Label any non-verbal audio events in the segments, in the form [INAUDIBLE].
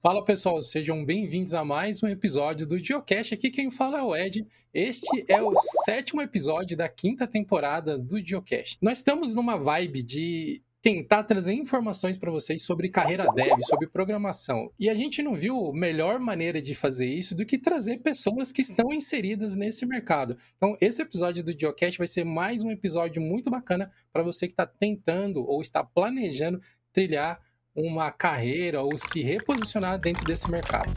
Fala pessoal, sejam bem-vindos a mais um episódio do Geocache. Aqui quem fala é o Ed. Este é o sétimo episódio da quinta temporada do Geocache. Nós estamos numa vibe de tentar trazer informações para vocês sobre carreira dev, sobre programação. E a gente não viu melhor maneira de fazer isso do que trazer pessoas que estão inseridas nesse mercado. Então, esse episódio do Geocache vai ser mais um episódio muito bacana para você que está tentando ou está planejando trilhar uma carreira ou se reposicionar dentro desse mercado.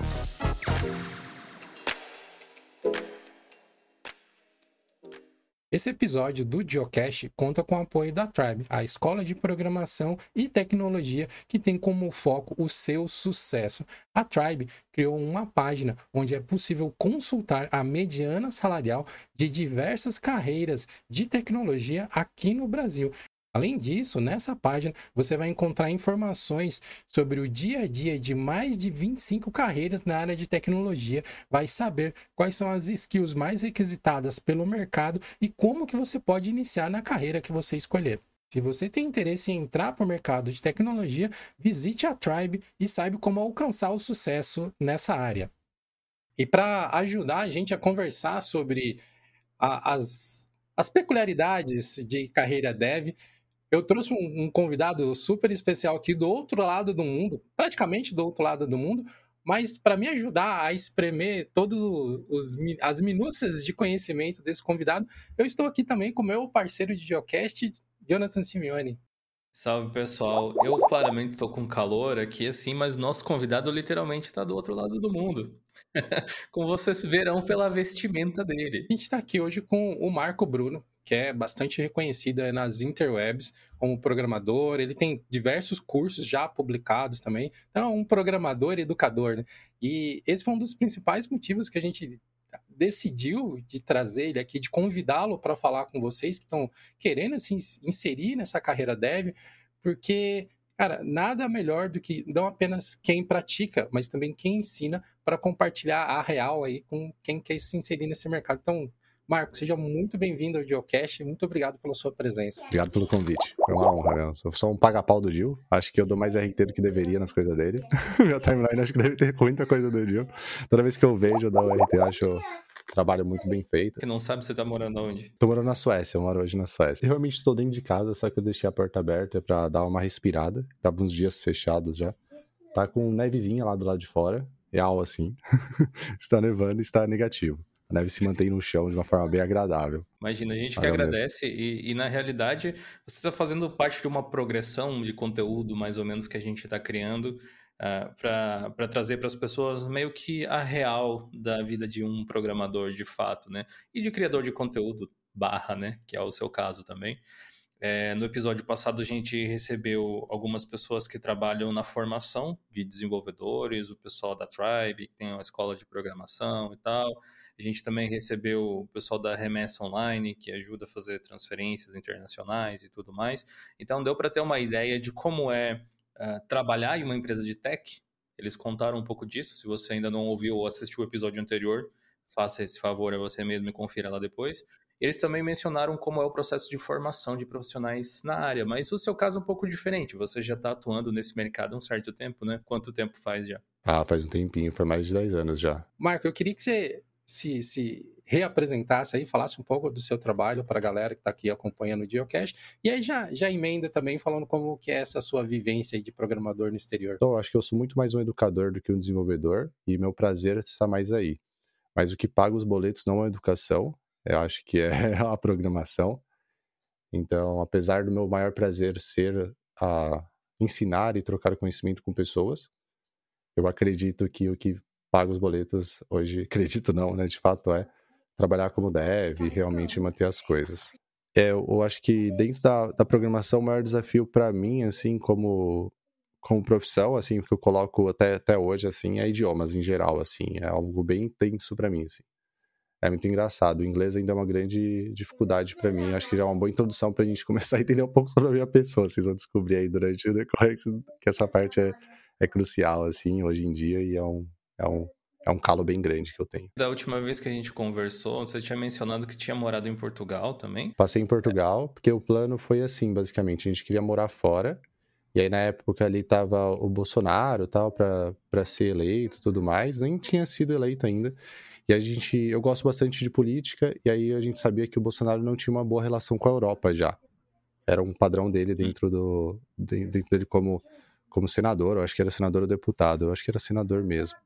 Esse episódio do Geocache conta com o apoio da Tribe, a escola de programação e tecnologia que tem como foco o seu sucesso. A Tribe criou uma página onde é possível consultar a mediana salarial de diversas carreiras de tecnologia aqui no Brasil. Além disso, nessa página você vai encontrar informações sobre o dia a dia de mais de 25 carreiras na área de tecnologia, vai saber quais são as skills mais requisitadas pelo mercado e como que você pode iniciar na carreira que você escolher. Se você tem interesse em entrar para o mercado de tecnologia, visite a Tribe e saiba como alcançar o sucesso nessa área. E para ajudar a gente a conversar sobre a, as, as peculiaridades de carreira dev, eu trouxe um, um, convidado super especial aqui do outro lado do mundo, praticamente do outro lado do mundo, mas para me ajudar a espremer todas as minúcias de conhecimento desse convidado, eu estou aqui também com meu parceiro de geocast, Jonathan Simeone. Salve pessoal, eu claramente estou com calor aqui assim, mas nosso convidado literalmente está do outro lado do mundo. [LAUGHS] Como vocês verão pela vestimenta dele. A gente está aqui hoje com o Marco Bruno, que é bastante reconhecida nas interwebs como programador. Ele tem diversos cursos já publicados também. Então, é um programador educador. Né? E esse foi um dos principais motivos que a gente decidiu de trazer ele aqui, de convidá-lo para falar com vocês que estão querendo se assim, inserir nessa carreira dev, porque Cara, nada melhor do que não apenas quem pratica, mas também quem ensina para compartilhar a real aí com quem quer se inserir nesse mercado. Então, Marco, seja muito bem-vindo ao Geocache. Muito obrigado pela sua presença. Obrigado pelo convite. Foi uma honra, né? Sou só um paga-pau do Gil. Acho que eu dou mais RT do que deveria nas coisas dele. [LAUGHS] Meu timeline acho que deve ter muita coisa do Gil. Toda vez que eu vejo, eu dou RT. Eu acho trabalho muito bem feito. Que não sabe você tá morando onde? Tô morando na Suécia, eu moro hoje na Suécia. Eu realmente estou dentro de casa, só que eu deixei a porta aberta para dar uma respirada. Tava uns dias fechados já. Tá com nevezinha lá do lado de fora, real assim. [LAUGHS] está nevando e está negativo a neve se mantém no chão de uma forma bem agradável. Imagina, a gente que agradece e, e, na realidade você está fazendo parte de uma progressão de conteúdo mais ou menos que a gente está criando uh, ah, para trazer para as pessoas meio que a real da vida de um programador de fato, né? E de criador de conteúdo barra, né? Que é o seu caso também. É, no episódio passado a gente recebeu algumas pessoas que trabalham na formação de desenvolvedores, o pessoal da Tribe, que tem uma escola de programação e tal. A gente também recebeu o pessoal da Remessa Online, que ajuda a fazer transferências internacionais e tudo mais. Então, deu para ter uma ideia de como é uh, trabalhar em uma empresa de tech. Eles contaram um pouco disso. Se você ainda não ouviu ou assistiu o episódio anterior, faça esse favor a você mesmo e confira lá depois. Eles também mencionaram como é o processo de formação de profissionais na área, mas o seu caso é um pouco diferente. Você já está atuando nesse mercado há um certo tempo, né? Quanto tempo faz já? Ah, faz um tempinho, foi mais de 10 anos já. Marco, eu queria que você se, se reapresentasse aí, falasse um pouco do seu trabalho para a galera que está aqui acompanhando o Geocache, e aí já, já emenda também falando como que é essa sua vivência de programador no exterior. Então, acho que eu sou muito mais um educador do que um desenvolvedor, e meu prazer está mais aí. Mas o que paga os boletos não é a educação, eu acho que é [LAUGHS] a programação. Então, apesar do meu maior prazer ser a ensinar e trocar conhecimento com pessoas, eu acredito que o que paga os boletos hoje, [LAUGHS] acredito não, né? De fato é trabalhar como deve, realmente manter as coisas. É, eu acho que dentro da, da programação o maior desafio para mim, assim, como como profissão, assim, que eu coloco até, até hoje, assim, é idiomas em geral, assim, é algo bem intenso para mim, assim. É muito engraçado. O inglês ainda é uma grande dificuldade para mim. Acho que já é uma boa introdução para a gente [LAUGHS] começar a entender um pouco sobre a minha pessoa. Vocês vão descobrir aí durante o decorrer que essa parte é, é crucial, assim, hoje em dia, e é um, é um, é um calo bem grande que eu tenho. Da última vez que a gente conversou, você tinha mencionado que tinha morado em Portugal também? Passei em Portugal, porque o plano foi assim, basicamente. A gente queria morar fora, E aí, na época, ali tava o Bolsonaro, tal, para ser eleito e tudo mais. Nem tinha sido eleito ainda. E a gente, eu gosto bastante de política, e aí a gente sabia que o Bolsonaro não tinha uma boa relação com a Europa já. Era um padrão dele dentro do dentro dele como como senador, eu acho que era senador ou deputado, eu acho que era senador mesmo,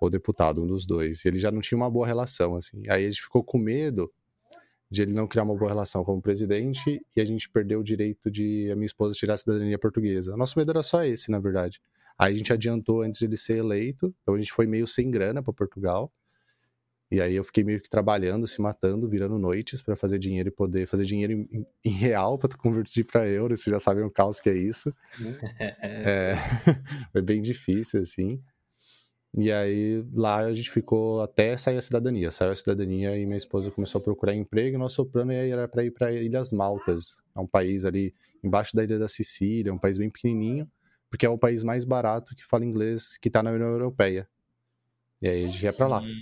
ou deputado, um dos dois. Ele já não tinha uma boa relação assim. Aí a gente ficou com medo de ele não criar uma boa relação como presidente e a gente perdeu o direito de a minha esposa tirar a cidadania portuguesa. O nosso medo era só esse, na verdade. Aí a gente adiantou antes de ele ser eleito, então a gente foi meio sem grana para Portugal. E aí eu fiquei meio que trabalhando, se matando, virando noites para fazer dinheiro e poder fazer dinheiro em, em real para convertir para euro. Vocês já sabem o caos que é isso. é, [LAUGHS] foi bem difícil, assim. E aí lá a gente ficou até sair a cidadania. Saiu a cidadania e minha esposa começou a procurar emprego. E nosso plano era para ir para Ilhas Maltas, é um país ali embaixo da ilha da Sicília, um país bem pequenininho, porque é o país mais barato que fala inglês que está na União Europeia. E aí a gente ia pra lá. Hum.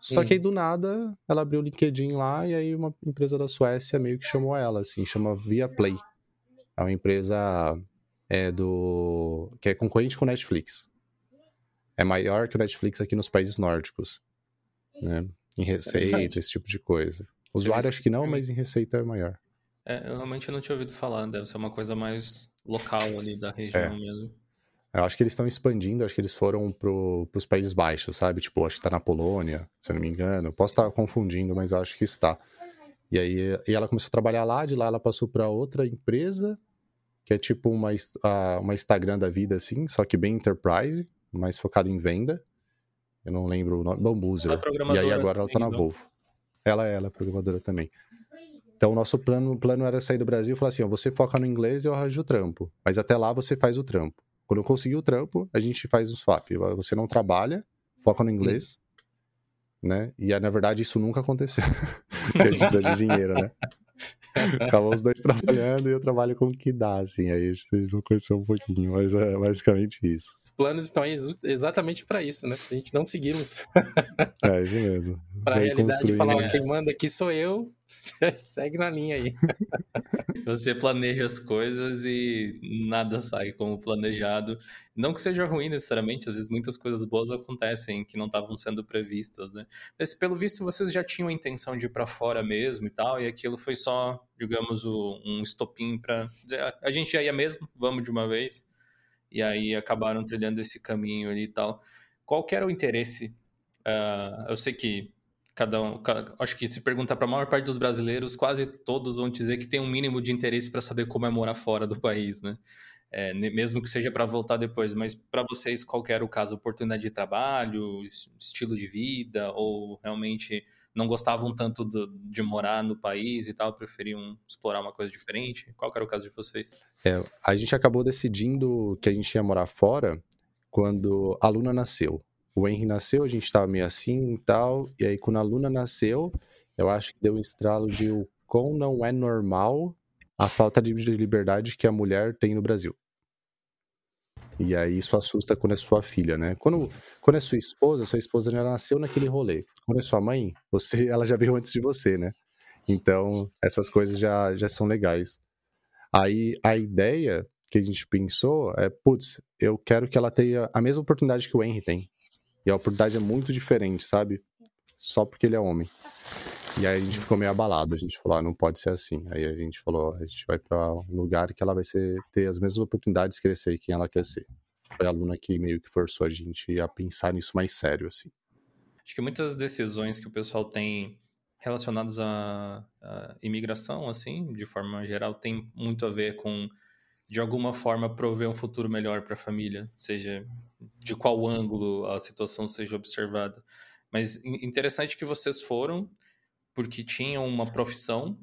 Só que aí do nada ela abriu o LinkedIn lá e aí uma empresa da Suécia meio que chamou ela, assim, chama Viaplay. É uma empresa é, do que é concorrente com Netflix. É maior que o Netflix aqui nos países nórdicos, né? Em receita, esse tipo de coisa. Usuário acho que não, mas em receita é maior. É, eu realmente não tinha ouvido falar, deve ser uma coisa mais local ali da região é. mesmo. Eu acho que eles estão expandindo, acho que eles foram para os Países Baixos, sabe? Tipo, acho que está na Polônia, se eu não me engano. Posso estar confundindo, mas acho que está. E aí e ela começou a trabalhar lá, de lá ela passou para outra empresa, que é tipo uma, uma Instagram da vida, assim, só que bem enterprise, mais focada em venda. Eu não lembro o nome, Bambuzer. É e aí agora ela tá na Volvo. Ela, ela é programadora também. Então, o nosso plano, plano era sair do Brasil e falar assim: ó, você foca no inglês e eu arranjo o trampo. Mas até lá você faz o trampo. Quando eu conseguir o trampo, a gente faz um swap. Você não trabalha, foca no inglês, hum. né? E na verdade isso nunca aconteceu. [LAUGHS] Porque a gente precisa de dinheiro, né? Acabam os dois [LAUGHS] trabalhando e eu trabalho com o que dá, assim. Aí vocês vão conhecer um pouquinho, mas é basicamente isso. Os planos estão aí exatamente para isso, né? A gente não seguimos. é, isso mesmo. [LAUGHS] Para a realidade falar, é. quem manda aqui sou eu, [LAUGHS] segue na linha aí. Você planeja as coisas e nada sai como planejado. Não que seja ruim necessariamente, às vezes muitas coisas boas acontecem que não estavam sendo previstas, né? Mas pelo visto vocês já tinham a intenção de ir para fora mesmo e tal, e aquilo foi só, digamos, um estopim para ah, a gente já ia mesmo, vamos de uma vez. E aí acabaram trilhando esse caminho ali e tal. Qual que era o interesse? Uh, eu sei que cada um, acho que se perguntar para a maior parte dos brasileiros, quase todos vão dizer que tem um mínimo de interesse para saber como é morar fora do país, né? É, mesmo que seja para voltar depois, mas para vocês qual era o caso? Oportunidade de trabalho, estilo de vida, ou realmente não gostavam tanto do, de morar no país e tal, preferiam explorar uma coisa diferente? Qual era o caso de vocês? É, a gente acabou decidindo que a gente ia morar fora quando a Luna nasceu o Henry nasceu, a gente estava meio assim e tal. E aí, quando a Luna nasceu, eu acho que deu um estralo de o quão não é normal a falta de liberdade que a mulher tem no Brasil. E aí isso assusta quando é sua filha, né? Quando, quando é sua esposa, sua esposa já nasceu naquele rolê. Quando é sua mãe, você, [LAUGHS] ela já veio antes de você, né? Então, essas coisas já, já são legais. Aí a ideia que a gente pensou é, putz, eu quero que ela tenha a mesma oportunidade que o Henry tem. E a oportunidade é muito diferente, sabe? Só porque ele é homem. E aí a gente ficou meio abalado, a gente falou, ah, não pode ser assim. Aí a gente falou, a gente vai para um lugar que ela vai ser, ter as mesmas oportunidades de crescer quem ela quer ser. Foi a aluna que meio que forçou a gente a pensar nisso mais sério, assim. Acho que muitas decisões que o pessoal tem relacionadas à, à imigração, assim, de forma geral, tem muito a ver com de alguma forma prover um futuro melhor para a família, seja de qual ângulo a situação seja observada. Mas interessante que vocês foram porque tinham uma profissão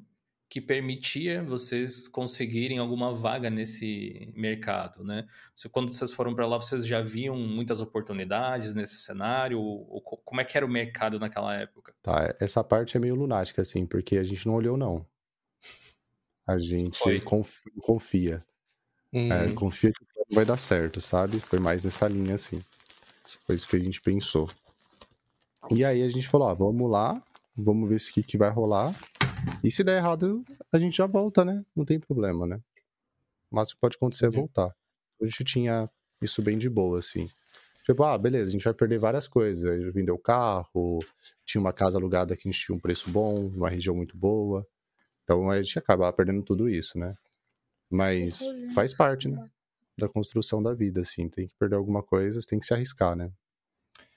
que permitia vocês conseguirem alguma vaga nesse mercado, né? Quando vocês foram para lá, vocês já viam muitas oportunidades nesse cenário? Ou, como é que era o mercado naquela época? Tá, essa parte é meio lunática, assim, porque a gente não olhou, não. A gente confia. É, uhum. É, confia que vai dar certo, sabe? Foi mais nessa linha assim. Foi isso que a gente pensou. E aí a gente falou, ó, vamos lá, vamos ver se que, que vai rolar. E se der errado, a gente já volta, né? Não tem problema, né? Mas o que pode acontecer é voltar. a gente tinha isso bem de boa, assim. Tipo, ah, beleza, a gente vai perder várias coisas. A gente vendeu o carro, tinha uma casa alugada que a gente tinha um preço bom, numa região muito boa. Então a gente acaba perdendo tudo isso, né? Mas faz parte, né? Da construção da vida, assim. Tem que perder alguma coisa, tem que se arriscar, né?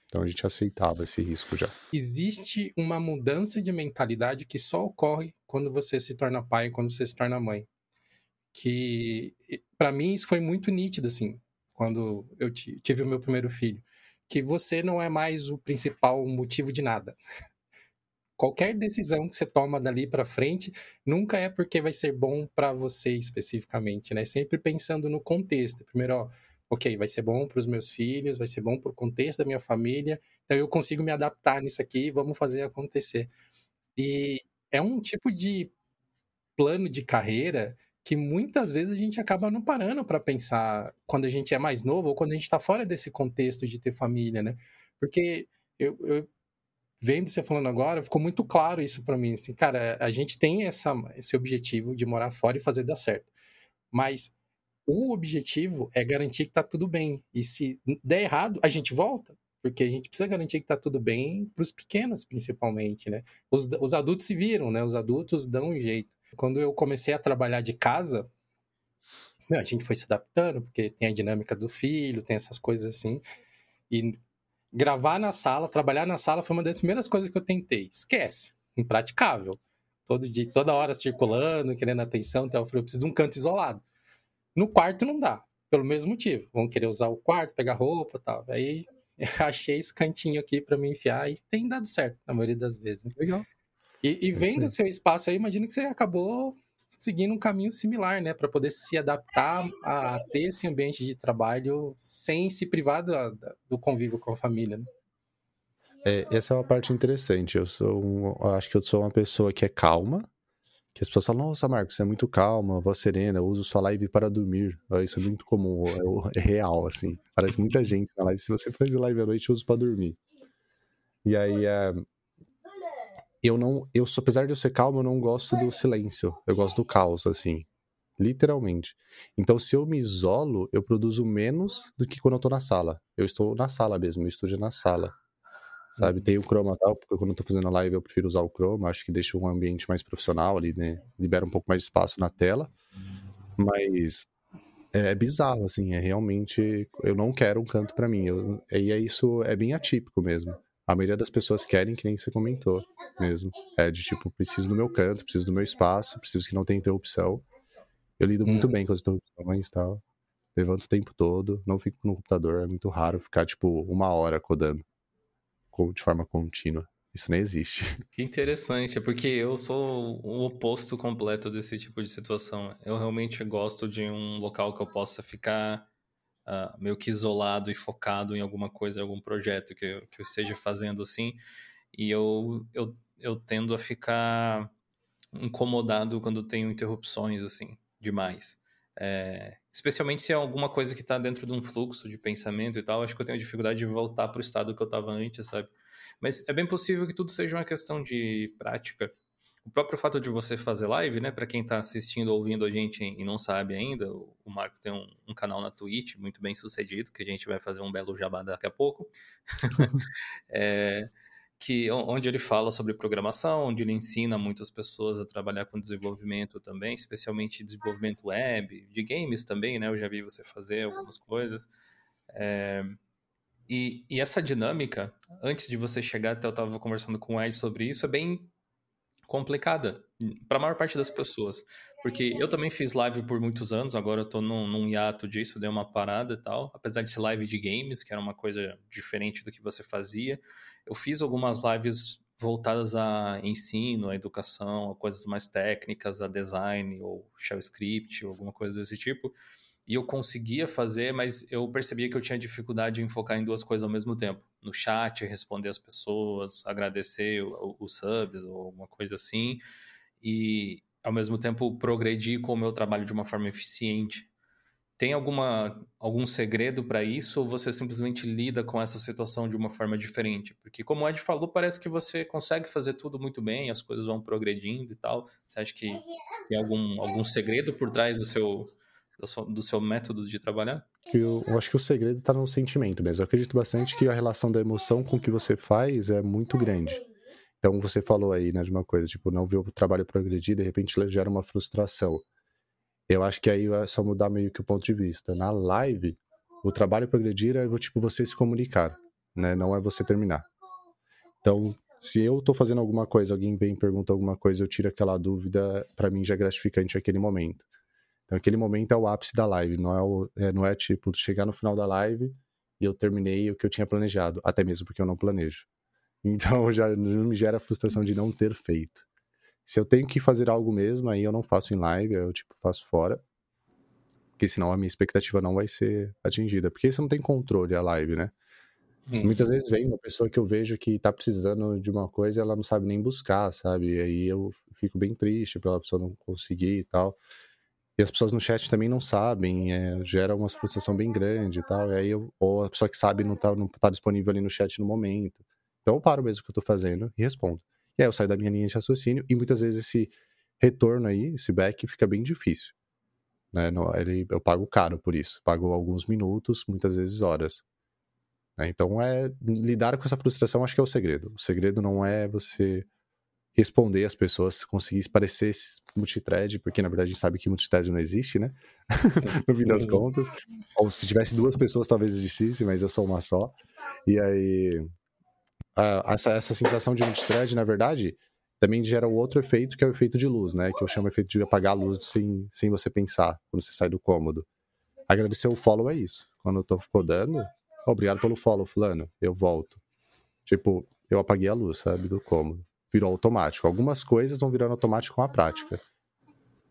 Então a gente aceitava esse risco já. Existe uma mudança de mentalidade que só ocorre quando você se torna pai, quando você se torna mãe. Que para mim isso foi muito nítido assim, quando eu tive o meu primeiro filho, que você não é mais o principal motivo de nada. [LAUGHS] Qualquer decisão que você toma dali para frente nunca é porque vai ser bom para você especificamente, né? Sempre pensando no contexto. Primeiro, ó, ok, vai ser bom para os meus filhos, vai ser bom para o contexto da minha família, então eu consigo me adaptar nisso aqui, vamos fazer acontecer. E é um tipo de plano de carreira que muitas vezes a gente acaba não parando para pensar quando a gente é mais novo ou quando a gente está fora desse contexto de ter família, né? Porque eu, eu vendo você falando agora, ficou muito claro isso para mim, assim, cara, a gente tem essa, esse objetivo de morar fora e fazer dar certo, mas o objetivo é garantir que tá tudo bem. E se der errado, a gente volta. Porque a gente precisa garantir que tá tudo bem para os pequenos, principalmente, né? Os, os adultos se viram, né? Os adultos dão um jeito. Quando eu comecei a trabalhar de casa, meu, a gente foi se adaptando, porque tem a dinâmica do filho, tem essas coisas assim. E gravar na sala, trabalhar na sala foi uma das primeiras coisas que eu tentei. Esquece, impraticável. Todo dia, toda hora circulando, querendo atenção, então eu falei, eu preciso de um canto isolado. No quarto não dá, pelo mesmo motivo. Vão querer usar o quarto, pegar roupa e tal. Aí [LAUGHS] achei esse cantinho aqui para me enfiar e tem dado certo, na maioria das vezes. Né? Legal. E, e vendo o seu espaço aí, imagino que você acabou seguindo um caminho similar, né? Para poder se adaptar a ter esse ambiente de trabalho sem se privar do, do convívio com a família, né? É, essa é uma parte interessante. Eu sou um, acho que eu sou uma pessoa que é calma, que as pessoas falam, nossa, Marcos, você é muito calma, voz serena, uso sua live para dormir. Isso é muito comum, é, é real, assim. Parece muita gente na live. Se você faz live à noite, eu uso para dormir. E aí, é... eu não, eu, apesar de eu ser calmo, eu não gosto do silêncio. Eu gosto do caos, assim. Literalmente. Então, se eu me isolo, eu produzo menos do que quando eu tô na sala. Eu estou na sala mesmo, o estúdio é na sala sabe? Tem o Chroma tal, porque quando eu tô fazendo a live eu prefiro usar o Chroma, acho que deixa um ambiente mais profissional ali, né? Libera um pouco mais de espaço na tela. Mas é bizarro, assim, é realmente. Eu não quero um canto para mim. Eu, e é isso, é bem atípico mesmo. A maioria das pessoas querem, que nem você comentou mesmo. É de tipo, preciso do meu canto, preciso do meu espaço, preciso que não tenha interrupção. Eu lido muito hum. bem com as interrupções e tal. Levanto o tempo todo, não fico no computador, é muito raro ficar, tipo, uma hora codando de forma contínua. Isso nem existe. [LAUGHS] Que interessante, é porque eu sou o oposto completo desse tipo de situação. Eu realmente gosto de um local que eu possa ficar uh, meio que isolado e focado em alguma coisa, algum projeto que eu, que eu esteja fazendo assim. E eu, eu, eu tendo a ficar incomodado quando tenho interrupções assim, demais. É, especialmente se é alguma coisa que está dentro de um fluxo de pensamento e tal, acho que eu tenho dificuldade de voltar para o estado que eu estava antes, sabe? Mas é bem possível que tudo seja uma questão de prática. O próprio fato de você fazer live, né, para quem está assistindo ou ouvindo a gente e não sabe ainda, o Marco tem um, um, canal na Twitch muito bem sucedido, que a gente vai fazer um belo jabá daqui a pouco. [LAUGHS] [LAUGHS] é, que onde ele fala sobre programação, onde ele ensina muitas pessoas a trabalhar com desenvolvimento também, especialmente desenvolvimento web, de games também, né? Eu já vi você fazer algumas coisas. É, e, e, essa dinâmica, antes de você chegar, até eu estava conversando com o Ed sobre isso, é bem complicada para a maior parte das pessoas. Porque eu também fiz live por muitos anos, agora eu estou num, num hiato disso, dei uma parada e tal. Apesar de ser live de games, que era uma coisa diferente do que você fazia, eu fiz algumas lives voltadas a ensino, a educação, a coisas mais técnicas, a design ou shell script, ou alguma coisa desse tipo. E eu conseguia fazer, mas eu percebia que eu tinha dificuldade em focar em duas coisas ao mesmo tempo. No chat, responder as pessoas, agradecer os subs ou alguma coisa assim. E, ao mesmo tempo, progredir com o meu trabalho de uma forma eficiente. Tem alguma, algum segredo para isso ou você simplesmente lida com essa situação de uma forma diferente? Porque, como o Ed falou, parece que você consegue fazer tudo muito bem, as coisas vão progredindo e tal. Você acha que tem algum, algum segredo por trás do seu, do seu método de trabalhar? Eu, eu acho que o segredo está no sentimento mesmo. Eu acredito bastante que a relação da emoção com o que você faz é muito grande. Então você falou aí, né, de uma coisa, tipo, não ver o trabalho progredir, de repente gera uma frustração. Eu acho que aí é só mudar meio que o ponto de vista. Na live, o trabalho progredir é tipo você se comunicar, né? Não é você terminar. Então, se eu tô fazendo alguma coisa, alguém vem e pergunta alguma coisa, eu tiro aquela dúvida, para mim já é gratificante aquele momento. Então, aquele momento é o ápice da live, não é, o, é, não é tipo chegar no final da live e eu terminei o que eu tinha planejado, até mesmo porque eu não planejo. [LAUGHS] Então, já não me gera a frustração de não ter feito. Se eu tenho que fazer algo mesmo, aí eu não faço em live, eu tipo faço fora. Porque senão a minha expectativa não vai ser atingida. Porque você não tem controle a live, né? Uhum. Muitas vezes vem uma pessoa que eu vejo que tá precisando de uma coisa e ela não sabe nem buscar, sabe? E aí eu fico bem triste pela pessoa não conseguir e tal. E as pessoas no chat também não sabem, é, gera uma frustração bem grande e tal. E aí eu, ou a pessoa que sabe não tá, não tá disponível ali no chat no momento. Então eu paro mesmo o que eu tô fazendo e respondo. E aí eu saio da minha linha de raciocínio e muitas vezes esse retorno aí, esse back, fica bem difícil. Né? ele, eu pago caro por isso. Pago alguns minutos, muitas vezes horas. Né? Então, é lidar com essa frustração, acho que é o segredo. O segredo não é você responder as pessoas, conseguir parecer multithread, porque na verdade a gente sabe que multithread não existe, né? [LAUGHS] no fim das contas. Ou se tivesse duas pessoas, talvez existisse, mas eu sou uma só. E aí, essa, essa sensação de multithread, na verdade, também gera o outro efeito, que é o efeito de luz, né? Que eu chamo de efeito de apagar a luz sem, sem você pensar, quando você sai do cômodo. Agradecer o follow é isso. Quando eu tô codando, obrigado pelo follow, fulano, eu volto. Tipo, eu apaguei a luz, sabe, do cômodo. Virou automático. Algumas coisas vão virando automático com a prática.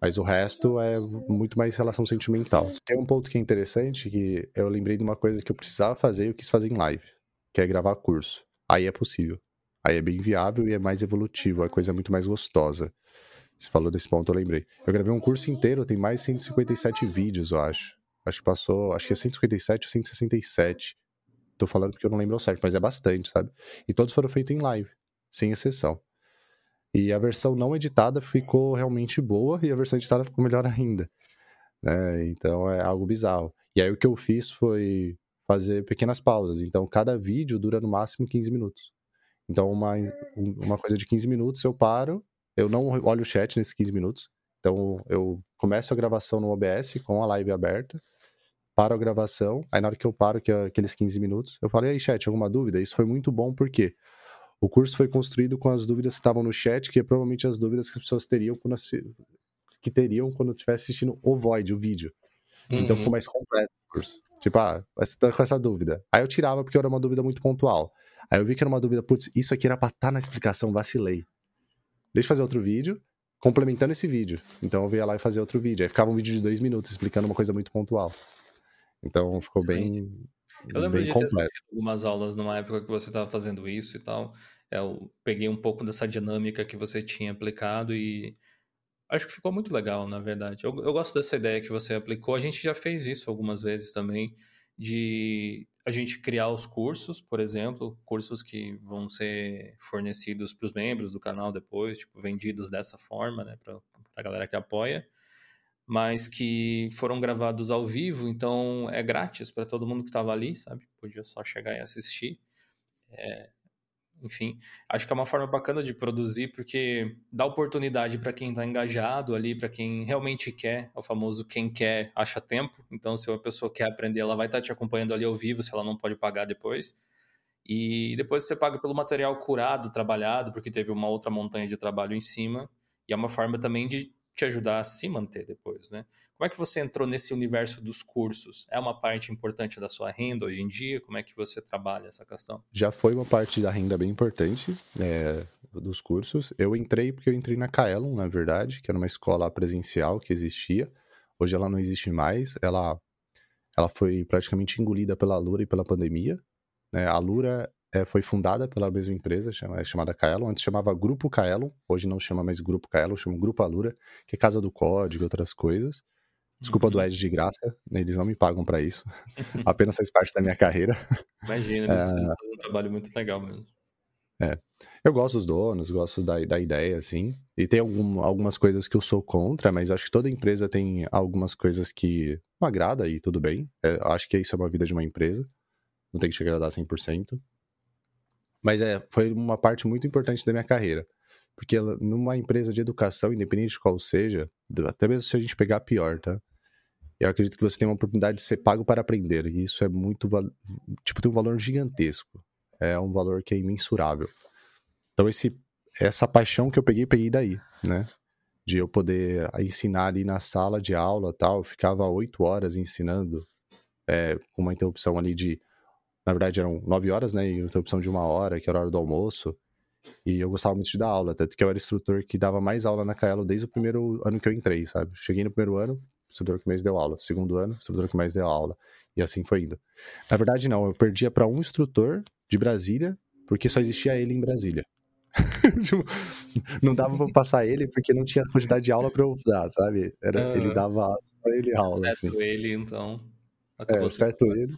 Mas o resto é muito mais relação sentimental. Tem um ponto que é interessante, que eu lembrei de uma coisa que eu precisava fazer e eu quis fazer em live, que é gravar curso. Aí é possível. Aí é bem viável e é mais evolutivo, a coisa é muito mais gostosa. Você falou desse ponto, eu lembrei. Eu gravei um curso inteiro, tem mais de 157 vídeos, eu acho. Acho que passou, acho que é 157 ou 167. Tô falando porque eu não lembro certo, mas é bastante, sabe? E todos foram feitos em live, sem exceção. E a versão não editada ficou realmente boa e a versão editada ficou melhor [LAUGHS] ainda. Né? Então é algo bizarro. E aí o que eu fiz foi fazer pequenas pausas. Então cada vídeo dura no máximo 15 minutos. Então, uma, uma coisa de 15 minutos, eu paro, eu não olho o chat nesses 15 minutos. Então, eu começo a gravação no OBS com a live aberta, paro a gravação, aí na hora que eu paro, que aqueles 15 minutos, eu falo, e aí, chat, alguma dúvida? Isso foi muito bom, porque o curso foi construído com as dúvidas que estavam no chat, que é provavelmente as dúvidas que as pessoas teriam quando, que teriam quando estivesse assistindo o Void, o vídeo. Uhum. Então ficou mais completo o curso. Tipo, ah, você tá com essa dúvida. Aí eu tirava porque era uma dúvida muito pontual. Aí eu vi que era uma dúvida, putz, isso aqui era pra estar tá na explicação, vacilei. Deixa eu fazer outro vídeo, complementando esse vídeo. Então eu ia lá e fazia outro vídeo. Aí ficava um vídeo de dois minutos explicando uma coisa muito pontual. Então ficou bem. Eu lembro de completo. ter algumas aulas numa época que você estava fazendo isso e tal. Eu peguei um pouco dessa dinâmica que você tinha aplicado e acho que ficou muito legal, na verdade. Eu, eu gosto dessa ideia que você aplicou. A gente já fez isso algumas vezes também, de a gente criar os cursos, por exemplo, cursos que vão ser fornecidos para os membros do canal depois, tipo, vendidos dessa forma, né, para a galera que apoia, mas que foram gravados ao vivo, então é grátis para todo mundo que estava ali, sabe? Podia só chegar e assistir. É, enfim, acho que é uma forma bacana de produzir, porque dá oportunidade para quem está engajado ali, para quem realmente quer, é o famoso quem quer acha tempo. Então, se uma pessoa quer aprender, ela vai estar tá te acompanhando ali ao vivo, se ela não pode pagar depois. E depois você paga pelo material curado, trabalhado, porque teve uma outra montanha de trabalho em cima. E é uma forma também de te ajudar a se manter depois, né? Como é que você entrou nesse universo dos cursos? É uma parte importante da sua renda hoje em dia? Como é que você trabalha essa questão? Já foi uma parte da renda bem importante é, dos cursos. Eu entrei porque eu entrei na Kaelon, na verdade, que era uma escola presencial que existia. Hoje ela não existe mais. Ela, ela foi praticamente engolida pela Lura e pela pandemia. Né? A Lura é, foi fundada pela mesma empresa, chama, é chamada Kaelon. Antes chamava Grupo Kaelon, hoje não chama mais Grupo Kaelon, chama Grupo Alura, que é Casa do Código e outras coisas. Desculpa uhum. do Ed de graça, né, eles não me pagam para isso. [LAUGHS] Apenas faz parte da minha carreira. Imagina, eles, é... fazem um trabalho muito legal mesmo. É. Eu gosto dos donos, gosto da, da ideia, assim. E tem algum, algumas coisas que eu sou contra, mas acho que toda empresa tem algumas coisas que não agrada e tudo bem. É, acho que isso é uma vida de uma empresa. Não tem que te agradar 100%. Mas é, foi uma parte muito importante da minha carreira. Porque numa empresa de educação, independente de qual seja, até mesmo se a gente pegar pior, tá? Eu acredito que você tem uma oportunidade de ser pago para aprender. E isso é muito. Tipo, tem um valor gigantesco. É um valor que é imensurável. Então, esse, essa paixão que eu peguei, peguei daí, né? De eu poder ensinar ali na sala de aula tal. Eu ficava oito horas ensinando, é, com uma interrupção ali de. Na verdade, eram nove horas, né? E interrupção de uma hora, que era a hora do almoço. E eu gostava muito de dar aula, tanto que eu era instrutor que dava mais aula na Kaelo desde o primeiro ano que eu entrei, sabe? Cheguei no primeiro ano, instrutor que mais deu aula. Segundo ano, instrutor que mais deu aula. E assim foi indo. Na verdade, não, eu perdia para um instrutor de Brasília, porque só existia ele em Brasília. [LAUGHS] Tipo, não dava pra passar ele porque não tinha quantidade de aula pra eu dar, sabe? Era. Ele dava ele aula. Certo assim. ele, então. É, certo ele.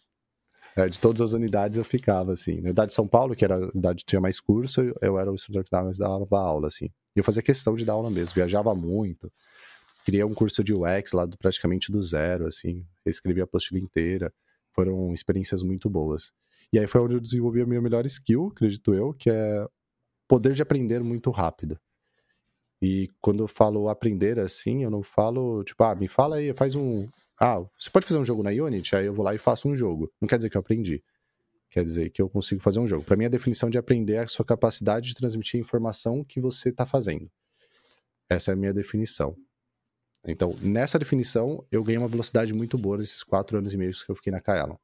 É, de todas as unidades eu ficava, assim. Na unidade de São Paulo, que era a unidade que tinha mais curso, eu era o instrutor que dava, dava aula, assim. E eu fazia questão de dar aula mesmo, viajava muito. Criei um curso de UX lá do, praticamente do zero, assim. Escrevi a apostila inteira. Foram experiências muito boas. E aí foi onde eu desenvolvi a minha melhor skill, acredito eu, que é poder de aprender muito rápido. E quando eu falo aprender assim, eu não falo, tipo, ah, me fala aí, faz um. Ah, você pode fazer um jogo na Unity? Aí eu vou lá e faço um jogo. Não quer dizer que eu aprendi. Quer dizer que eu consigo fazer um jogo. Para mim, a definição de aprender é a sua capacidade de transmitir a informação que você está fazendo. Essa é a minha definição. Então, nessa definição, eu ganhei uma velocidade muito boa nesses quatro anos e meio que eu fiquei na Kaelon.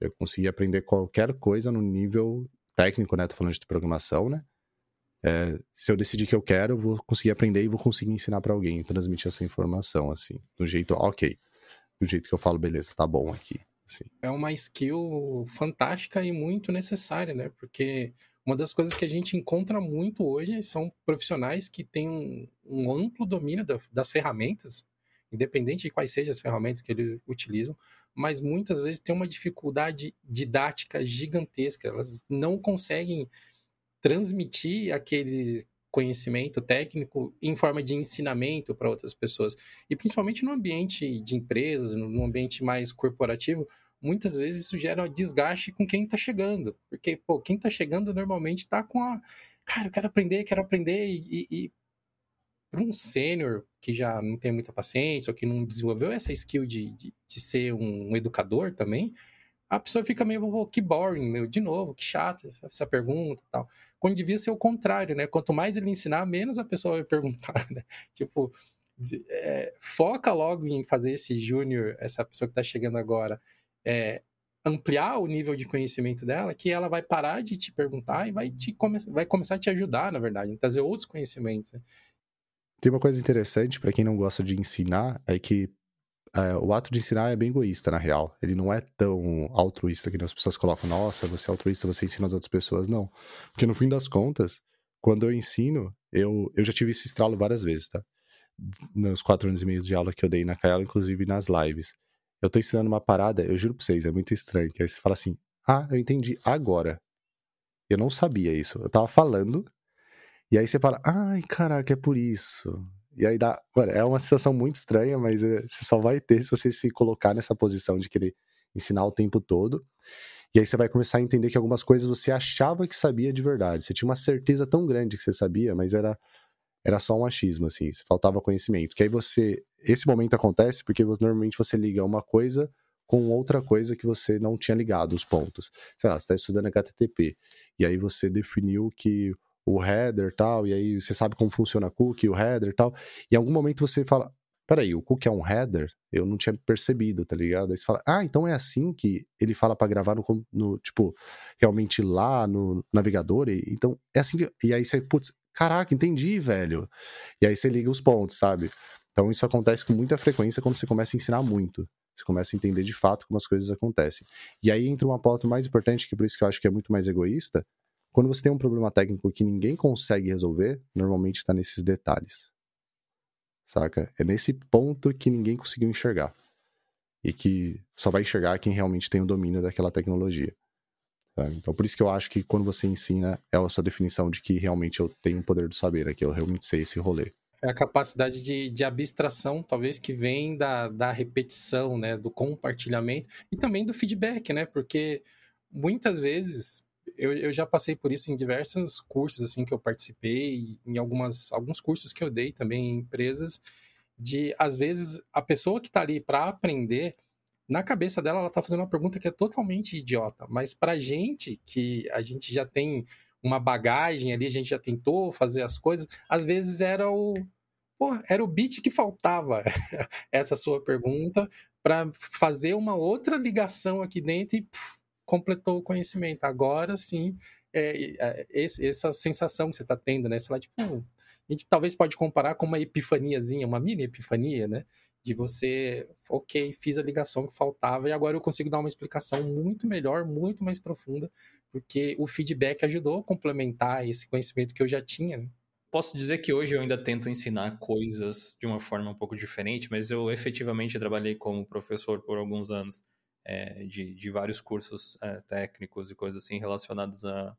Eu consegui aprender qualquer coisa no nível técnico, né? Tô falando de programação, né? É, se eu decidir que eu quero, eu vou conseguir aprender e vou conseguir ensinar para alguém, transmitir essa informação, assim, do jeito, ok, do jeito que eu falo, beleza, tá bom aqui. Assim. É uma skill fantástica e muito necessária, né? Porque uma das coisas que a gente encontra muito hoje são profissionais que têm um, um amplo domínio da, das ferramentas, independente de quais sejam as ferramentas que eles utilizam, mas muitas vezes tem uma dificuldade didática gigantesca. Elas não conseguem transmitir aquele conhecimento técnico em forma de ensinamento para outras pessoas. E principalmente no ambiente de empresas, no ambiente mais corporativo, muitas vezes isso gera desgaste com quem está chegando. Porque, pô, quem está chegando normalmente está com a. Cara, eu quero aprender, quero aprender. E, e para um sênior que já não tem muita paciência ou que não desenvolveu essa skill de, de, de ser um educador também, a pessoa fica meio, oh, que boring, meu, de novo, que chato essa pergunta e tal. Quando devia ser o contrário, né? Quanto mais ele ensinar, menos a pessoa vai perguntar, [LAUGHS] né? Tipo, é, foca logo em fazer esse júnior, essa pessoa que está chegando agora, é, ampliar o nível de conhecimento dela, que ela vai parar de te perguntar e vai, te come vai começar a te ajudar, na verdade, trazer outros conhecimentos. Né? Tem uma coisa interessante para quem não gosta de ensinar, é que é, o ato de ensinar é bem egoísta, na real. Ele não é tão altruísta que as pessoas colocam, nossa, você é altruísta, você ensina as outras pessoas. Não. Porque no fim das contas, quando eu ensino, eu, eu já tive esse estralo várias vezes, tá? Nos quatro anos e meio de aula que eu dei na Kaela, inclusive nas lives. Eu tô ensinando uma parada, eu juro pra vocês, é muito estranho. Que aí você fala assim, ah, eu entendi agora. Eu não sabia isso. Eu tava falando, e aí você fala, ai, caraca, é por isso. E aí dá. Mano, é uma sensação muito estranha, mas é, você só vai ter se você se colocar nessa posição de querer ensinar o tempo todo. E aí você vai começar a entender que algumas coisas você achava que sabia de verdade. Você tinha uma certeza tão grande que você sabia, mas era, era só um achismo, assim. Faltava conhecimento. Que aí você. Esse momento acontece porque normalmente você liga uma coisa com outra coisa que você não tinha ligado, os pontos. Sei lá, você está estudando HTTP. E aí você definiu que o header tal, e aí você sabe como funciona a cookie, o header tal, e em algum momento você fala, peraí, o cookie é um header? Eu não tinha percebido, tá ligado? Aí você fala, ah, então é assim que ele fala para gravar no, no, tipo, realmente lá no navegador, e, então é assim que, e aí você, putz, caraca, entendi, velho. E aí você liga os pontos, sabe? Então isso acontece com muita frequência quando você começa a ensinar muito. Você começa a entender de fato como as coisas acontecem. E aí entra uma pauta mais importante, que por isso que eu acho que é muito mais egoísta, quando você tem um problema técnico que ninguém consegue resolver, normalmente está nesses detalhes. Saca? É nesse ponto que ninguém conseguiu enxergar. E que só vai enxergar quem realmente tem o domínio daquela tecnologia. Então, por isso que eu acho que quando você ensina, é a sua definição de que realmente eu tenho o poder do saber, aqui eu realmente sei esse rolê. É a capacidade de, de abstração, talvez, que vem da, da repetição, né? Do compartilhamento e também do feedback, né? Porque muitas vezes eu, eu já passei por isso em diversos cursos assim que eu participei, em algumas, alguns cursos que eu dei também em empresas, de às vezes a pessoa que está ali para aprender, na cabeça dela ela está fazendo uma pergunta que é totalmente idiota, mas para gente que a gente já tem uma bagagem ali, a gente já tentou fazer as coisas, às vezes era o era o bit que faltava [LAUGHS] essa sua pergunta para fazer uma outra ligação aqui dentro e puf, completou o conhecimento. Agora sim, é, é, esse, essa sensação que você está tendo, né? Sei lá, tipo, a gente talvez pode comparar com uma epifaniazinha, uma mini epifania, né? De você, ok, fiz a ligação que faltava e agora eu consigo dar uma explicação muito melhor, muito mais profunda, porque o feedback ajudou a complementar esse conhecimento que eu já tinha. Né? Posso dizer que hoje eu ainda tento ensinar coisas de uma forma um pouco diferente, mas eu efetivamente trabalhei como professor por alguns anos é, de, de vários cursos é, técnicos e coisas assim relacionados à,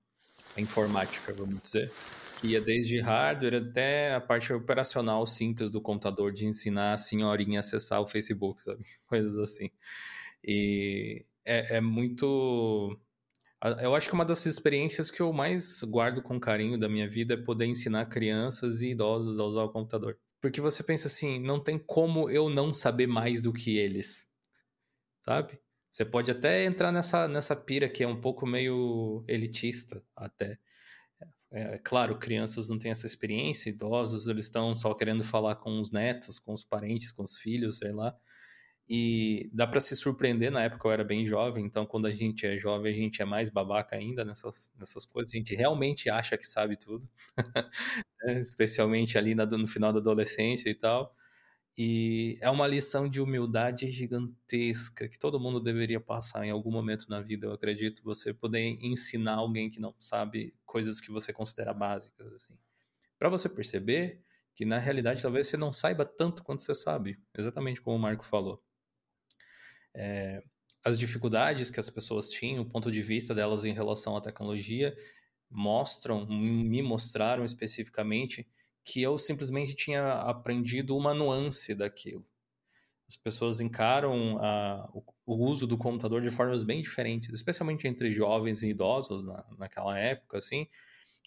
à, informática, vamos dizer. Que ia desde hardware até a parte operacional simples do computador, de ensinar a senhorinha a acessar o Facebook, sabe? [LAUGHS] Coisas assim. E é, é muito. Eu acho que uma das experiências que eu mais guardo com carinho da minha vida é poder ensinar crianças e idosos a usar o computador. Porque você pensa assim, não tem como eu não saber mais do que eles, sabe? Você pode até entrar nessa, nessa pira que é um pouco meio elitista, até. É, é, claro, crianças não têm essa experiência, idosos, eles estão só querendo falar com os netos, com os parentes, com os filhos, sei lá. E dá para se surpreender, na época eu era bem jovem, então quando a gente é jovem, a gente é mais babaca ainda nessas, nessas coisas, a gente realmente acha que sabe tudo, [LAUGHS] é, especialmente ali na, no final da adolescência e tal. E é uma lição de humildade gigantesca que todo mundo deveria passar em algum momento na vida, eu acredito. Você poder ensinar alguém que não sabe coisas que você considera básicas, assim. Para você perceber que na realidade talvez você não saiba tanto quanto você sabe, exatamente como o Marco falou. É, as dificuldades que as pessoas tinham, o ponto de vista delas em relação à tecnologia, mostram, me mostraram especificamente que eu simplesmente tinha aprendido uma nuance daquilo. As pessoas encaram a, o, o, uso do computador de formas bem diferentes, especialmente entre jovens e idosos na, naquela época, assim,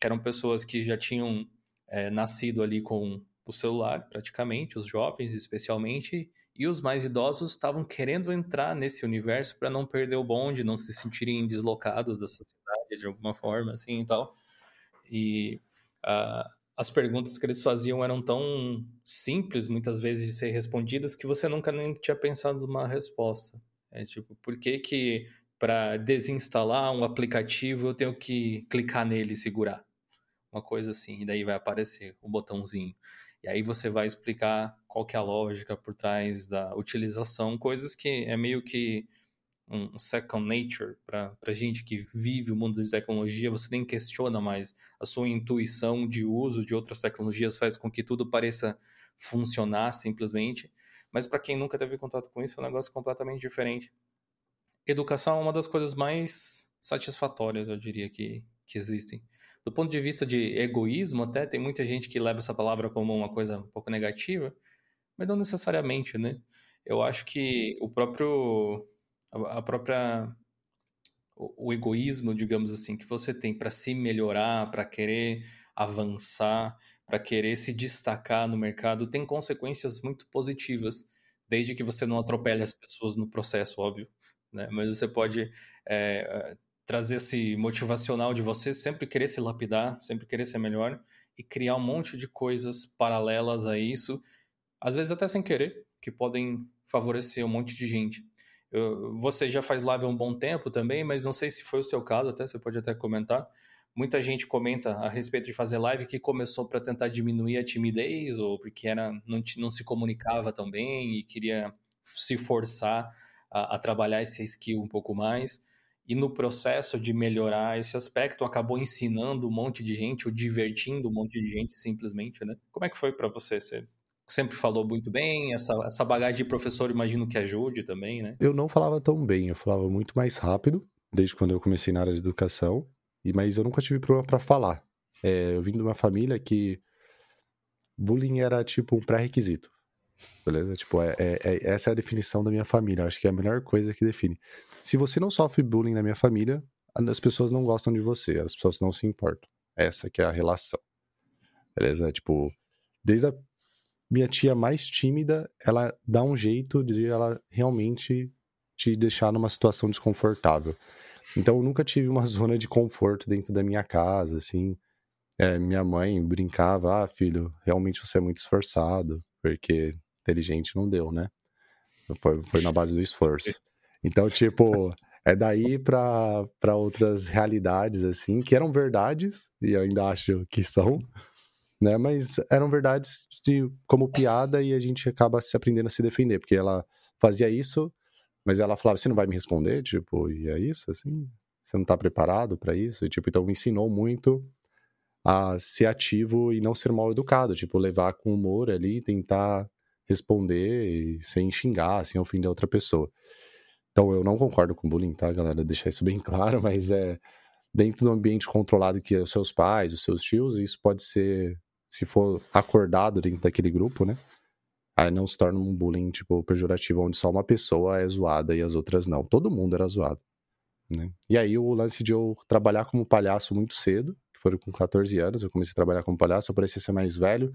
que eram pessoas que já tinham é, nascido ali com o celular, praticamente, os jovens especialmente, e os mais idosos estavam querendo entrar nesse universo para não perder o bonde, não se sentirem deslocados da sociedade de alguma forma, assim e tal. E uh, as perguntas que eles faziam eram tão simples, muitas vezes, de ser respondidas, que você nunca nem tinha pensado numa resposta. É tipo, por que que para desinstalar um aplicativo eu tenho que clicar nele e segurar? Uma coisa assim, e daí vai aparecer o botãozinho. E aí você vai explicar qual que é a lógica por trás da utilização, coisas que é meio que um second nature para gente que vive o mundo de tecnologia, você nem questiona mais. A sua intuição de uso de outras tecnologias faz com que tudo pareça funcionar simplesmente. Mas para quem nunca teve contato com isso, é um negócio completamente diferente. Educação é uma das coisas mais satisfatórias, eu diria, que, que existem. Do ponto de vista de egoísmo, até tem muita gente que leva essa palavra como uma coisa um pouco negativa, mas não necessariamente, né? Eu acho que o próprio a, própria o, o, egoísmo, digamos assim, que você tem para se melhorar, para querer avançar, para querer se destacar no mercado, tem consequências muito positivas, desde que você não atropele as pessoas no processo, óbvio. Né? Mas você pode é, trazer esse motivacional de você sempre querer se lapidar, sempre querer ser melhor e criar um monte de coisas paralelas a isso, às vezes até sem querer, que podem favorecer um monte de gente. Eu, você já faz live há um bom tempo também, mas não sei se foi o seu caso, até você pode até comentar. Muita gente comenta a respeito de fazer live que começou para tentar diminuir a timidez ou porque era, não, não se comunicava tão bem e queria se forçar a, a trabalhar esse skill um pouco mais. E no processo de melhorar esse aspecto, acabou ensinando um monte de gente, ou divertindo um monte de gente simplesmente, né? Como é que foi para você? Você sempre falou muito bem, essa, essa bagagem de professor imagino que ajude também, né? Eu não falava tão bem, eu falava muito mais rápido, desde quando eu comecei na área de educação, e mas eu nunca tive problema para falar. É, eu vim de uma família que bullying era tipo um pré-requisito. Beleza? Tipo, é, é, é, essa é a definição da minha família. acho que é a melhor coisa que define. Se você não sofre bullying na minha família, as pessoas não gostam de você, as pessoas não se importam. Essa que é a relação. Beleza? Tipo, desde a minha tia mais tímida, ela dá um jeito de ela realmente te deixar numa situação desconfortável. Então, eu nunca tive uma [LAUGHS] zona de conforto dentro da minha casa, assim. É, minha mãe brincava, ah, filho, realmente você é muito esforçado, porque inteligente não deu, né? Foi, foi na base do esforço. Então, tipo, é daí para outras realidades, assim, que eram verdades, e eu ainda acho que são, né? Mas eram verdades de, como piada e a gente acaba se aprendendo a se defender, porque ela fazia isso, mas ela falava, você não vai me responder? Tipo, e é isso, assim? Você não tá preparado para isso? E, tipo, então me ensinou muito a ser ativo e não ser mal educado, tipo, levar com humor ali, tentar responder sem xingar, sem ofender outra pessoa. Então, eu não concordo com bullying, tá, galera? Deixar isso bem [LAUGHS] claro, mas é dentro do ambiente controlado que é os seus pais, os seus tios, isso pode ser, se for acordado dentro daquele grupo, né? Aí não se torna um bullying, tipo, pejorativo, onde só uma pessoa é zoada e as outras não. Todo mundo era zoado. Né? E aí o lance de eu trabalhar como palhaço muito cedo, que foi com 14 anos, eu comecei a trabalhar como palhaço, eu parecia ser mais velho,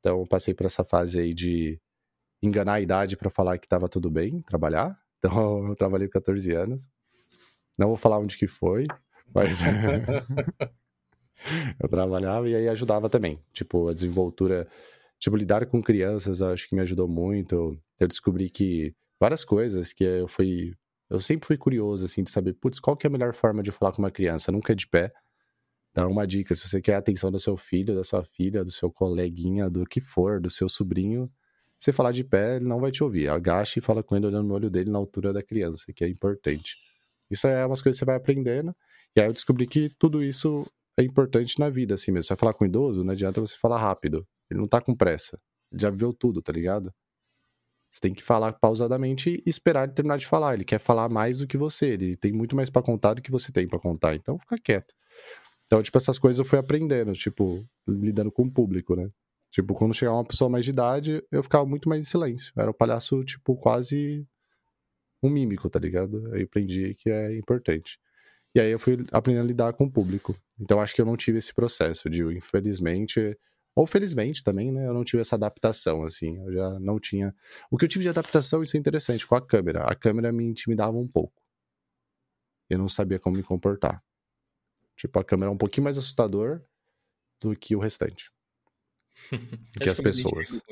então eu passei por essa fase aí de enganar a idade para falar que tava tudo bem, trabalhar. [LAUGHS] Então eu trabalhei com 14 anos. Não vou falar onde que foi, mas [LAUGHS] [LAUGHS] eu trabalhava e aí ajudava também. Tipo, a desenvoltura, tipo, lidar com crianças, acho que me ajudou muito. Eu descobri que várias coisas que eu fui eu sempre fui curioso assim de saber, putz, qual que é a melhor forma de falar com uma criança? Nunca é de pé. Então, uma dica, se você quer a atenção do seu filho, da sua filha, do seu coleguinha, do que for, do seu sobrinho, você falar de pé, ele não vai te ouvir. Agache e fala com ele olhando no olho dele na altura da criança, que é importante. Isso é umas coisas que você vai aprendendo. E aí eu descobri que tudo isso é importante na vida, assim mesmo. Você vai falar com um idoso, não adianta você falar rápido. Ele não tá com pressa. Ele já viu tudo, tá ligado? Você tem que falar pausadamente e esperar ele terminar de falar. Ele quer falar mais do que você. Ele tem muito mais para contar do que você tem para contar. Então, fica quieto. Então, tipo, essas coisas eu fui aprendendo, tipo, lidando com o público, né? Tipo, quando chegava uma pessoa mais de idade, eu ficava muito mais em silêncio. Era um palhaço, tipo, quase um mímico, tá ligado? Aí aprendi que é importante. E aí eu fui aprendendo a lidar com o público. Então acho que eu não tive esse processo de, infelizmente, ou felizmente também, né? Eu não tive essa adaptação, assim. Eu já não tinha. O que eu tive de adaptação, isso é interessante, com a câmera. A câmera me intimidava um pouco. Eu não sabia como me comportar. Tipo, a câmera é um pouquinho mais assustador do que o restante. [LAUGHS] do que as pessoas.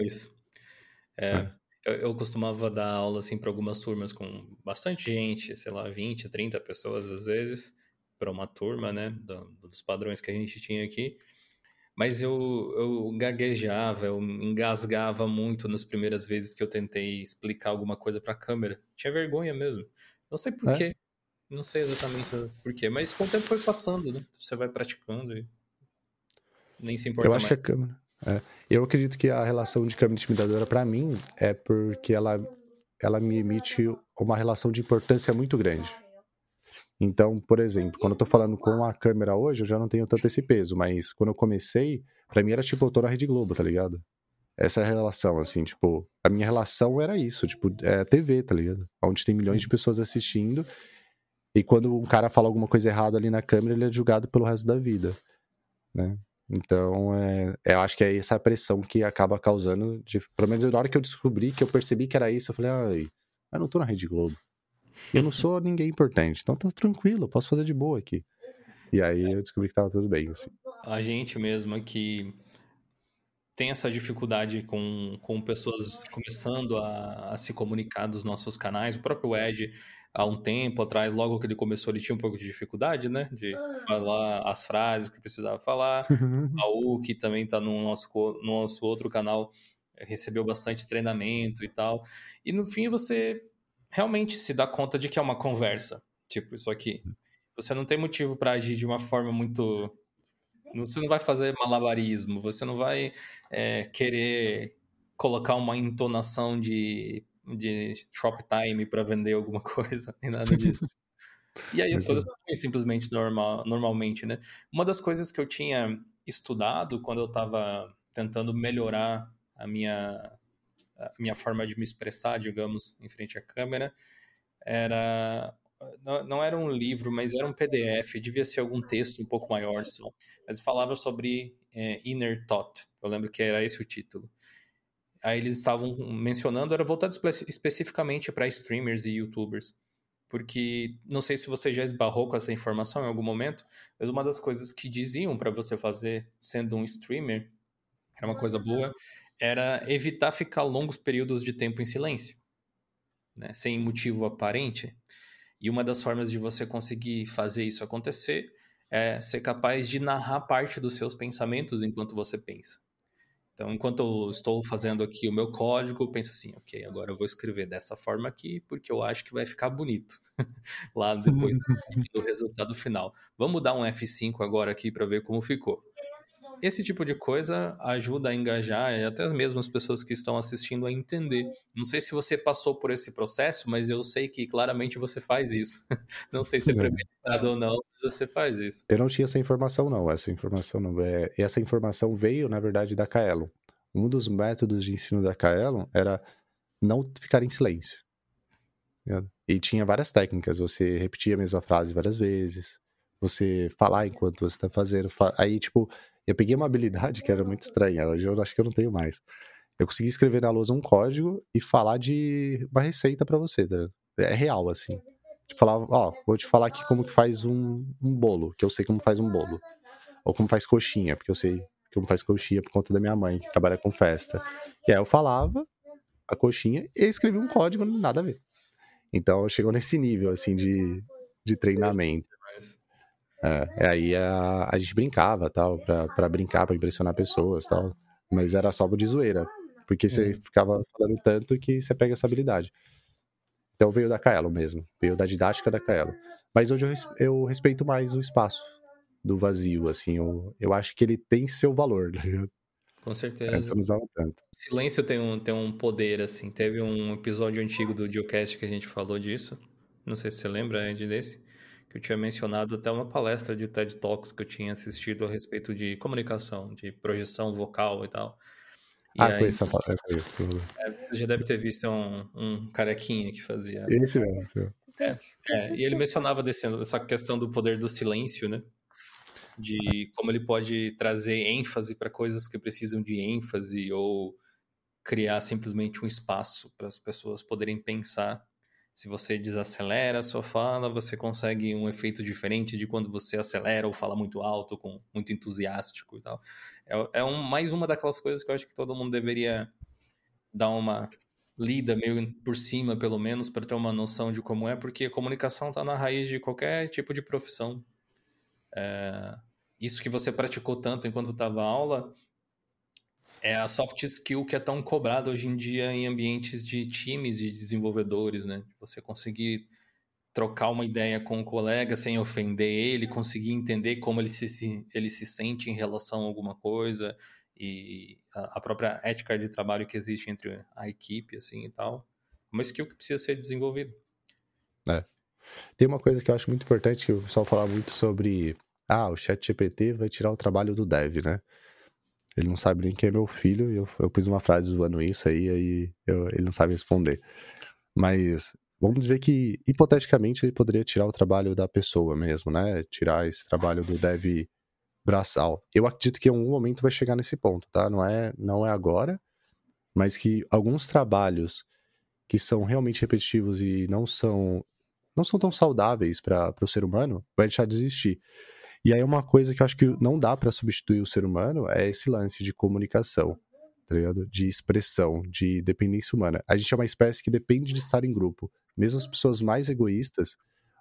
É, é. Eu, eu, costumava dar aula assim para algumas turmas com bastante gente, sei lá, 20, 30 pessoas às vezes, para uma turma, né, do, dos padrões que a gente tinha aqui. Mas eu, eu gaguejava, eu engasgava muito nas primeiras vezes que eu tentei explicar alguma coisa para a câmera. Tinha vergonha mesmo. Não sei porquê. É? Não sei exatamente porquê, mas com o tempo foi passando, né? Você vai praticando e nem se importa Eu acho mais. que a câmera... É. Eu acredito que a relação de câmera intimidadora para mim é porque ela, ela me emite uma relação de importância muito grande. Então, por exemplo, quando eu tô falando com a câmera hoje, eu já não tenho tanto esse peso, mas quando eu comecei, para mim era tipo, eu tô na Rede Globo, tá ligado? Essa é a relação, assim, tipo, a minha relação era isso, tipo, é TV, tá ligado? Onde tem milhões de pessoas assistindo e quando um cara fala alguma coisa errada ali na câmera, ele é julgado pelo resto da vida, né? Então, é, eu acho que é essa pressão que acaba causando, de, pelo menos na hora que eu descobri, que eu percebi que era isso, eu falei, ai, eu não tô na Rede Globo. Eu não sou ninguém importante, então tá tranquilo, eu posso fazer de boa aqui. E aí eu descobri que tava tudo bem, assim. A gente mesmo que tem essa dificuldade com, com pessoas começando a, a se comunicar dos nossos canais, o próprio Ed há um tempo atrás, logo que ele começou, ele tinha um pouco de dificuldade, né? De falar as frases que precisava falar. [LAUGHS] A U, que também está no nosso, no nosso outro canal, recebeu bastante treinamento e tal. E no fim você realmente se dá conta de que é uma conversa. Tipo, isso aqui. Você não tem motivo para agir de uma forma muito. Você não vai fazer malabarismo, você não vai é, querer colocar uma entonação de de Shoptime para vender alguma [LAUGHS] coisa, nem nada disso. E aí as coisas não simplesmente normal, normalmente, né? Uma das coisas que eu tinha estudado quando eu estava tentando melhorar a minha, a minha forma de me expressar, digamos, em frente à câmera, era não, não, era um livro, mas era um PDF, devia ser algum texto um pouco maior só, mas falava sobre é, Inner Thought, eu lembro que era esse o título. Aí eles estavam mencionando, era voltado espe especificamente para streamers e youtubers, porque não sei se você já esbarrou com essa informação em algum momento, mas uma das coisas que diziam para você fazer sendo um streamer, era uma coisa boa, era evitar ficar longos períodos de tempo em silêncio, né, sem motivo aparente. E uma das formas de você conseguir fazer isso acontecer é ser capaz de narrar parte dos seus pensamentos enquanto você pensa. Então, enquanto eu estou fazendo aqui o meu código, eu penso assim, ok, agora eu vou escrever dessa forma aqui, porque eu acho que vai ficar bonito [LAUGHS] lá depois do resultado final. Vamos dar um F5 agora aqui para ver como ficou. Esse tipo de coisa ajuda a engajar e até mesmo as pessoas que estão assistindo a entender. Não sei se você passou por esse processo, mas eu sei que claramente você faz isso. [LAUGHS] Não sei se é premeditado ou não, mas você faz isso. Eu não tinha essa informação, não. Essa informação não é. Essa informação veio, na verdade, da Kaelon. Um dos métodos de ensino da Kaelon era não ficar em silêncio. E tinha várias técnicas. Você repetia a mesma frase várias vezes. Você falar enquanto você está fazendo. Aí, tipo, eu peguei uma habilidade que era muito estranha, hoje eu acho que eu não tenho mais. Eu consegui escrever na lousa um código e falar de uma receita para você, tá? É real, assim. Tipo, falar, ó, vou te falar aqui como que faz um, um bolo, que eu sei como faz um bolo. Ou como faz coxinha, porque eu sei como faz coxinha por conta da minha mãe, que trabalha com festa. E aí eu falava a coxinha e escrevi um código, nada a ver. Então chegou nesse nível, assim, de, de treinamento. É, aí a, a gente brincava, tal, pra, pra brincar, pra impressionar pessoas, tal. Mas era só de zoeira. Porque você uhum. ficava falando tanto que você pega essa habilidade. Então veio da Kaelo mesmo. Veio da didática da Kaelo. Mas hoje eu, eu respeito mais o espaço do vazio, assim. Eu, eu acho que ele tem seu valor, tá Com certeza. eu não usava tanto. O silêncio tem um, tem um poder, assim. Teve um episódio antigo do Geocast que a gente falou disso. Não sei se você lembra, Ed, desse que eu tinha mencionado até uma palestra de TED Talks que eu tinha assistido a respeito de comunicação, de projeção vocal e tal. E ah, aí, conheço essa palestra. É, você já deve ter visto um, um carequinha que fazia. Esse mesmo. Esse mesmo. É, é, e ele mencionava desse, dessa questão do poder do silêncio, né? De como ele pode trazer ênfase para coisas que precisam de ênfase ou criar simplesmente um espaço para as pessoas poderem pensar se você desacelera a sua fala, você consegue um efeito diferente de quando você acelera ou fala muito alto, com muito entusiástico e tal. É, é um, mais uma daquelas coisas que eu acho que todo mundo deveria dar uma lida meio por cima, pelo menos, para ter uma noção de como é, porque a comunicação está na raiz de qualquer tipo de profissão. É, isso que você praticou tanto enquanto estava aula é a soft skill que é tão cobrada hoje em dia em ambientes de times e de desenvolvedores, né? Você conseguir trocar uma ideia com o colega sem ofender ele, conseguir entender como ele se, ele se sente em relação a alguma coisa e a, própria ética de trabalho que existe entre a equipe, assim, e tal. É uma skill que precisa ser desenvolvida. É. Tem uma coisa que eu acho muito importante, que o pessoal fala muito sobre ah, o chat GPT vai tirar o trabalho do dev, né? Ele não sabe nem quem é meu filho, e eu, eu pus uma frase zoando isso aí, aí eu, ele não sabe responder. Mas vamos dizer que, hipoteticamente, ele poderia tirar o trabalho da pessoa mesmo, né? Tirar esse trabalho do dev braçal. Eu acredito que em algum momento vai chegar nesse ponto, tá? Não é, não é agora, mas que alguns trabalhos que são realmente repetitivos e não são não são tão saudáveis para o ser humano, vai deixar de existir. E aí uma coisa que eu acho que não dá para substituir o ser humano é esse lance de comunicação, tá ligado? De expressão, de dependência humana. A gente é uma espécie que depende de estar em grupo. Mesmo as pessoas mais egoístas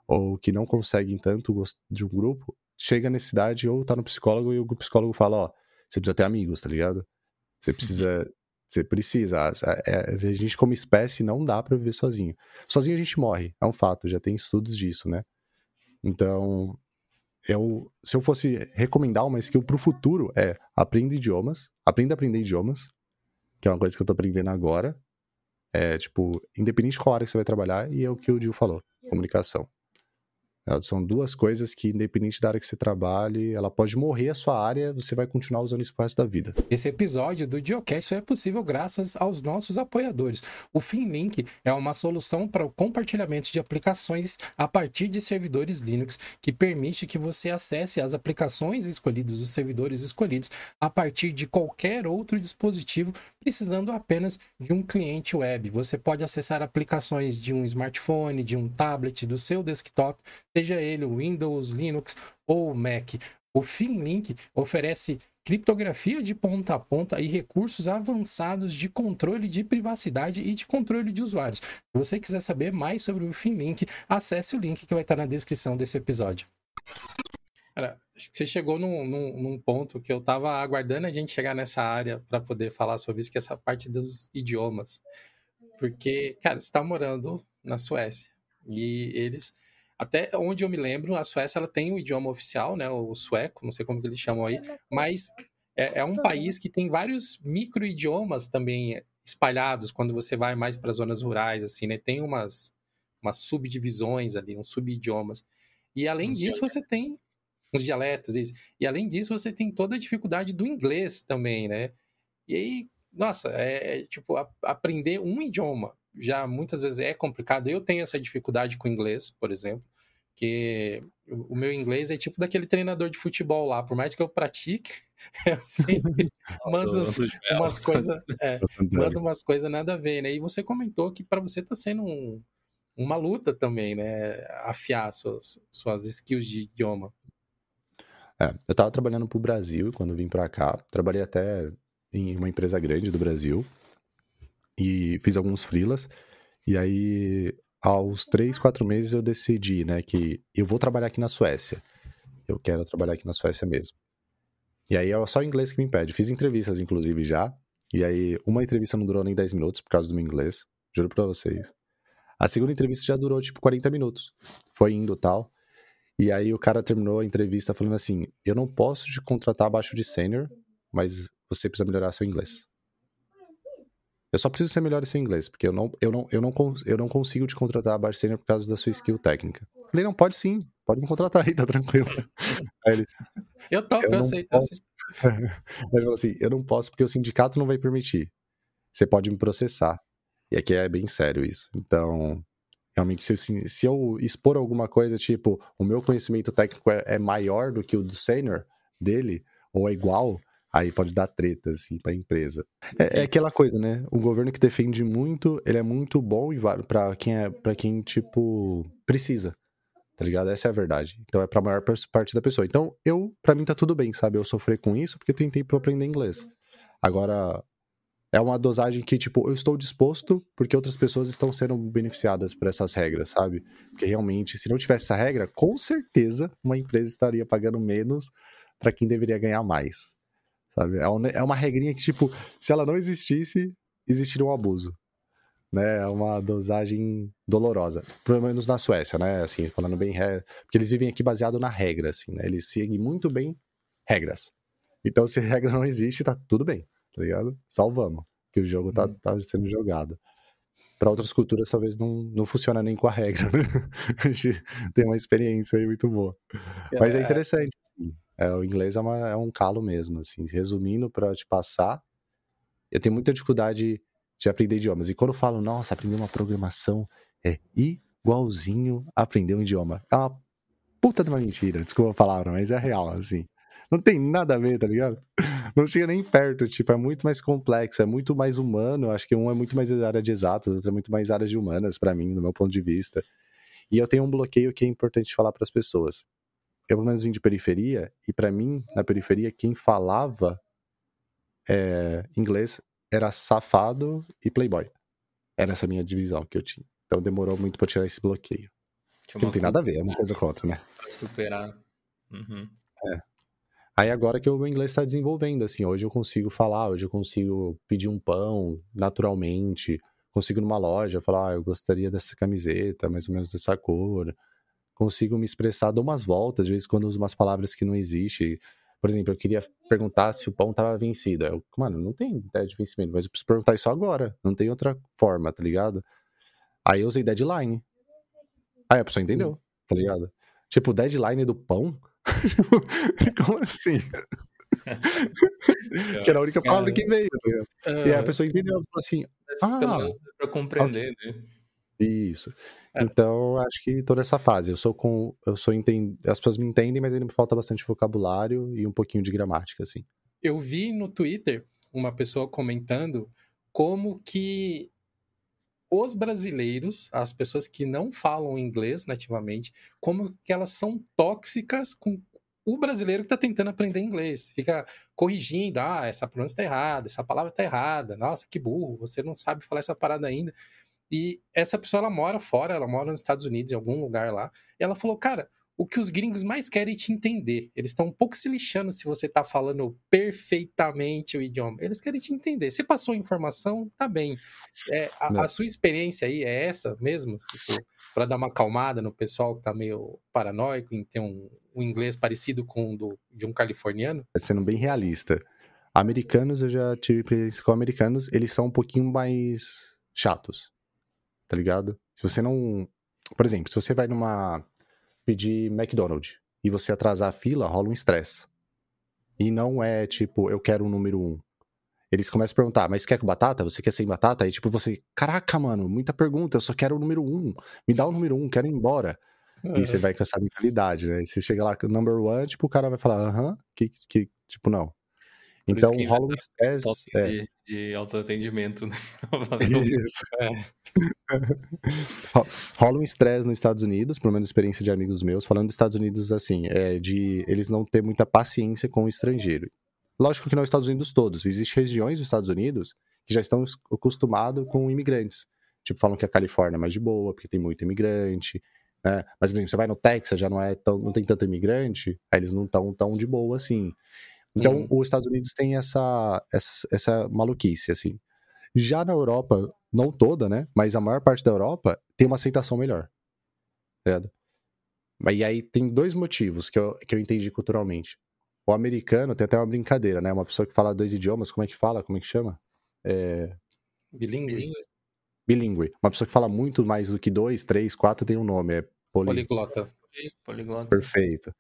ou que não conseguem tanto de um grupo, chega na cidade ou tá no psicólogo e o psicólogo fala, ó, você precisa ter amigos, tá ligado? Você precisa você precisa. A, a, gente, como espécie, não dá para viver sozinho. Sozinho a gente morre, é um fato, já tem estudos disso, né? Então, eu, se eu fosse recomendar uma skill pro futuro, é aprenda idiomas, aprenda a aprender idiomas, que é uma coisa que eu tô aprendendo agora. É, tipo, independente de qual área você vai trabalhar, e é o que o Gil falou, comunicação. São duas coisas que, independente da área que você trabalhe, ela pode morrer a sua área, você vai continuar usando isso pro resto da vida. Esse episódio do Geocast só é possível graças aos nossos apoiadores. O FinLink é uma solução para o compartilhamento de aplicações a partir de servidores Linux, que permite que você acesse as aplicações escolhidas, os servidores escolhidos, a partir de qualquer outro dispositivo, precisando apenas de um cliente web. Você pode acessar aplicações de um smartphone, de um tablet, do seu desktop seja ele Windows, Linux ou Mac. O FinLink oferece criptografia de ponta a ponta e recursos avançados de controle de privacidade e de controle de usuários. Se você quiser saber mais sobre o FinLink, acesse o link que vai estar na descrição desse episódio. Cara, acho que você chegou num, num, num ponto que eu estava aguardando a gente chegar nessa área para poder falar sobre isso, que é essa parte dos idiomas. Porque, cara, você está morando na Suécia e eles até onde eu me lembro, a Suécia ela tem o um idioma oficial, né, o sueco, não sei como que eles chamam aí, mas é, é um país que tem vários micro-idiomas também espalhados quando você vai mais para zonas rurais, assim, né? Tem umas, umas subdivisões ali, uns sub-idiomas. E além disso, dialetos. você tem uns dialetos, isso. E além disso, você tem toda a dificuldade do inglês também, né? E aí, nossa, é, é tipo, a, aprender um idioma já muitas vezes é complicado. Eu tenho essa dificuldade com inglês, por exemplo, que o meu inglês é tipo daquele treinador de futebol lá, por mais que eu pratique, [LAUGHS] eu sempre [LAUGHS] [LAUGHS] mando umas coisas, é, mando umas coisas nada a ver, né? E você comentou que para você tá sendo um, uma luta também, né? Afiar suas, suas skills de idioma. É, eu tava trabalhando pro Brasil quando vim para cá, trabalhei até em uma empresa grande do Brasil, e fiz alguns freelas. E aí, aos três, quatro meses, eu decidi, né, que eu vou trabalhar aqui na Suécia. Eu quero trabalhar aqui na Suécia mesmo. E aí é só o inglês que me impede. Fiz entrevistas, inclusive, já. E aí, uma entrevista não durou nem 10 minutos por causa do meu inglês. Juro pra vocês. A segunda entrevista já durou, tipo, 40 minutos. Foi indo tal. E aí o cara terminou a entrevista falando assim: Eu não posso te contratar abaixo de sênior, mas você precisa melhorar seu inglês. Eu só preciso ser melhor em seu inglês, porque eu não, eu não, eu não, eu não consigo te contratar a sênior por causa da sua skill técnica. Eu falei, não, pode sim, pode me contratar aí, tá tranquilo. [LAUGHS] Aí ele, eu topo, eu, eu aceito. Posso... [LAUGHS] ele falou assim, eu não posso porque o sindicato não vai permitir. Você pode me processar. E aqui é bem sério isso. Então, realmente, se, se eu expor alguma coisa, tipo, o meu conhecimento técnico é, é maior do que o do sênior dele, ou é igual, aí pode dar treta, assim, pra empresa. É, é, aquela coisa, né? O governo que defende muito, ele é muito bom e vale pra quem é, para quem, tipo, precisa. Tá ligado? Essa é a verdade. Então é pra maior parte da pessoa. Então, eu, pra mim tá tudo bem, sabe? Eu sofrer com isso porque eu tenho tempo pra aprender inglês. Agora, é uma dosagem que, tipo, eu estou disposto porque outras pessoas estão sendo beneficiadas por essas regras, sabe? Porque realmente, se não tivesse essa regra, com certeza uma empresa estaria pagando menos para quem deveria ganhar mais sabe? É, um, é uma regrinha que, tipo, se ela não existisse, existiria um abuso. Né? É uma dosagem dolorosa. Pelo menos na Suécia, né? Assim, falando bem... Porque eles vivem aqui baseado na regra, assim, né? Eles seguem muito bem regras. Então, se a regra não existe, tá tudo bem, tá ligado? Salvamos, que o jogo tá, uhum. tá sendo jogado. Para outras culturas, talvez não, não funciona nem com a regra, né? [LAUGHS] A gente tem uma experiência aí muito boa. Mas é, é interessante, assim. É, o inglês é, uma, é um calo mesmo, assim. Resumindo, para te passar, eu tenho muita dificuldade de aprender idiomas. E quando eu falo, nossa, aprender uma programação é igualzinho aprender um idioma. É uma puta de uma mentira, desculpa a palavra, mas é real, assim. Não tem nada a ver, tá ligado? [LAUGHS] Não chega nem perto, tipo, é muito mais complexo, é muito mais humano. Acho que um é muito mais área de exatas, outro é muito mais áreas de humanas, para mim, no meu ponto de vista. E eu tenho um bloqueio que é importante falar para as pessoas eu pelo menos vim de periferia, e para mim, na periferia, quem falava é, inglês era safado e playboy. Era essa minha divisão que eu tinha. Então demorou muito para tirar esse bloqueio. Que não tem nada a ver, é uma coisa com outra, né? Pra superar. Uhum. É. Aí agora que o meu inglês está desenvolvendo, assim, hoje eu consigo falar, hoje eu consigo pedir um pão naturalmente, consigo numa loja falar, ah, eu gostaria dessa camiseta, mais ou menos dessa cor, consigo me expressar, dou umas voltas, às vezes quando uso umas palavras que não existem. Por exemplo, eu queria perguntar se o pão tava vencido. Eu, mano, não tem ideia de vencimento, mas eu preciso perguntar isso agora. Não tem outra forma, tá ligado? Aí eu usei deadline. Aí a pessoa entendeu, tá ligado? Tipo, deadline do pão? [LAUGHS] Como assim? [LAUGHS] que era a única palavra que veio. Né? E aí a pessoa entendeu, falou assim, ah, para compreender, né? Isso. É. Então, acho que toda essa fase, eu sou com, eu sou entend... as pessoas me entendem, mas ainda me falta bastante vocabulário e um pouquinho de gramática, assim. Eu vi no Twitter uma pessoa comentando como que os brasileiros, as pessoas que não falam inglês nativamente, como que elas são tóxicas com o brasileiro que está tentando aprender inglês. Fica corrigindo, ah, essa pronúncia está errada, essa palavra está errada, nossa, que burro, você não sabe falar essa parada ainda. E essa pessoa, ela mora fora, ela mora nos Estados Unidos, em algum lugar lá, e ela falou, cara, o que os gringos mais querem é te entender. Eles estão um pouco se lixando se você está falando perfeitamente o idioma. Eles querem te entender. Você passou informação, tá bem. É, a, a, sua experiência aí é essa mesmo? Tipo, para dar uma acalmada no pessoal que está meio paranoico em ter um, um inglês parecido com o do, de um californiano? Sendo bem realista. Americanos, eu já tive experiência com americanos, eles são um pouquinho mais chatos. Tá ligado? Se você não. Por exemplo, se você vai numa pedir McDonald's e você atrasar a fila, rola um estresse. E não é tipo, eu quero o número um. Eles começam a perguntar, mas quer com batata? Você quer sem batata? Aí tipo, você, caraca, mano, muita pergunta, eu só quero o número um. Me dá o número um, quero ir embora. Uhum. E você vai com essa mentalidade, né? E você chega lá com o number one, tipo, o cara vai falar, aham, que, que, tipo, não. Então rola um estresse. É. De, autoatendimento, né? [LAUGHS] Isso. É. rola um estresse nos Estados Unidos, pelo menos experiência de amigos meus, falando dos Estados Unidos assim, é de eles não ter muita paciência com o estrangeiro. Lógico que não é os Estados Unidos todos. Existem regiões dos Estados Unidos que já estão acostumados com imigrantes. Tipo, falam que a Califórnia é mais de boa, porque tem muito imigrante. Né? Mas, por exemplo, você vai no Texas, já não, é tão, não tem tanto imigrante, aí eles não estão tão de boa assim. Então, uhum. os Estados Unidos tem essa, essa, essa maluquice, assim. Já na Europa, não toda, né? Mas a maior parte da Europa tem uma aceitação melhor. Certo? E aí tem dois motivos que eu, que eu entendi culturalmente. O americano tem até uma brincadeira, né? Uma pessoa que fala dois idiomas, como é que fala? Como é que chama? É... Bilingue. Bilingue. Uma pessoa que fala muito mais do que dois, três, quatro tem um nome. É poli... Poliglota. Poliglota. Perfeito.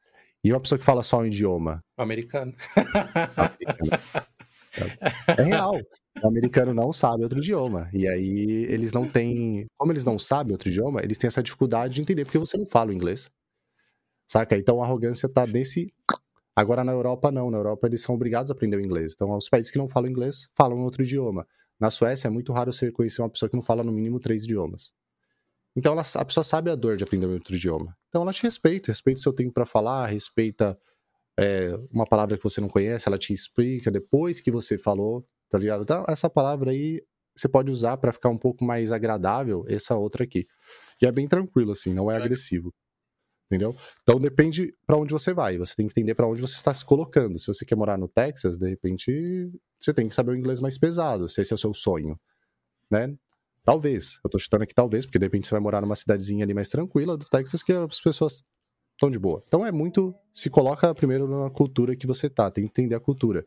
E uma pessoa que fala só um idioma? Americano. É real. O americano não sabe outro idioma. E aí eles não têm. Como eles não sabem outro idioma, eles têm essa dificuldade de entender porque você não fala o inglês. Saca? Então a arrogância tá nesse. Agora na Europa não. Na Europa eles são obrigados a aprender o inglês. Então os países que não falam inglês falam outro idioma. Na Suécia é muito raro você conhecer uma pessoa que não fala no mínimo três idiomas. Então ela, a pessoa sabe a dor de aprender outro idioma. Então ela te respeita, respeita o seu tempo para falar, respeita é, uma palavra que você não conhece, ela te explica depois que você falou, tá ligado? Então essa palavra aí você pode usar para ficar um pouco mais agradável, essa outra aqui. E é bem tranquilo assim, não é agressivo. Entendeu? Então depende para onde você vai. Você tem que entender para onde você está se colocando. Se você quer morar no Texas, de repente você tem que saber o inglês mais pesado, se esse é o seu sonho, né? Talvez. Eu tô chutando aqui talvez, porque de repente você vai morar numa cidadezinha ali mais tranquila do Texas que as pessoas estão de boa. Então é muito. Se coloca primeiro na cultura que você tá, tem que entender a cultura.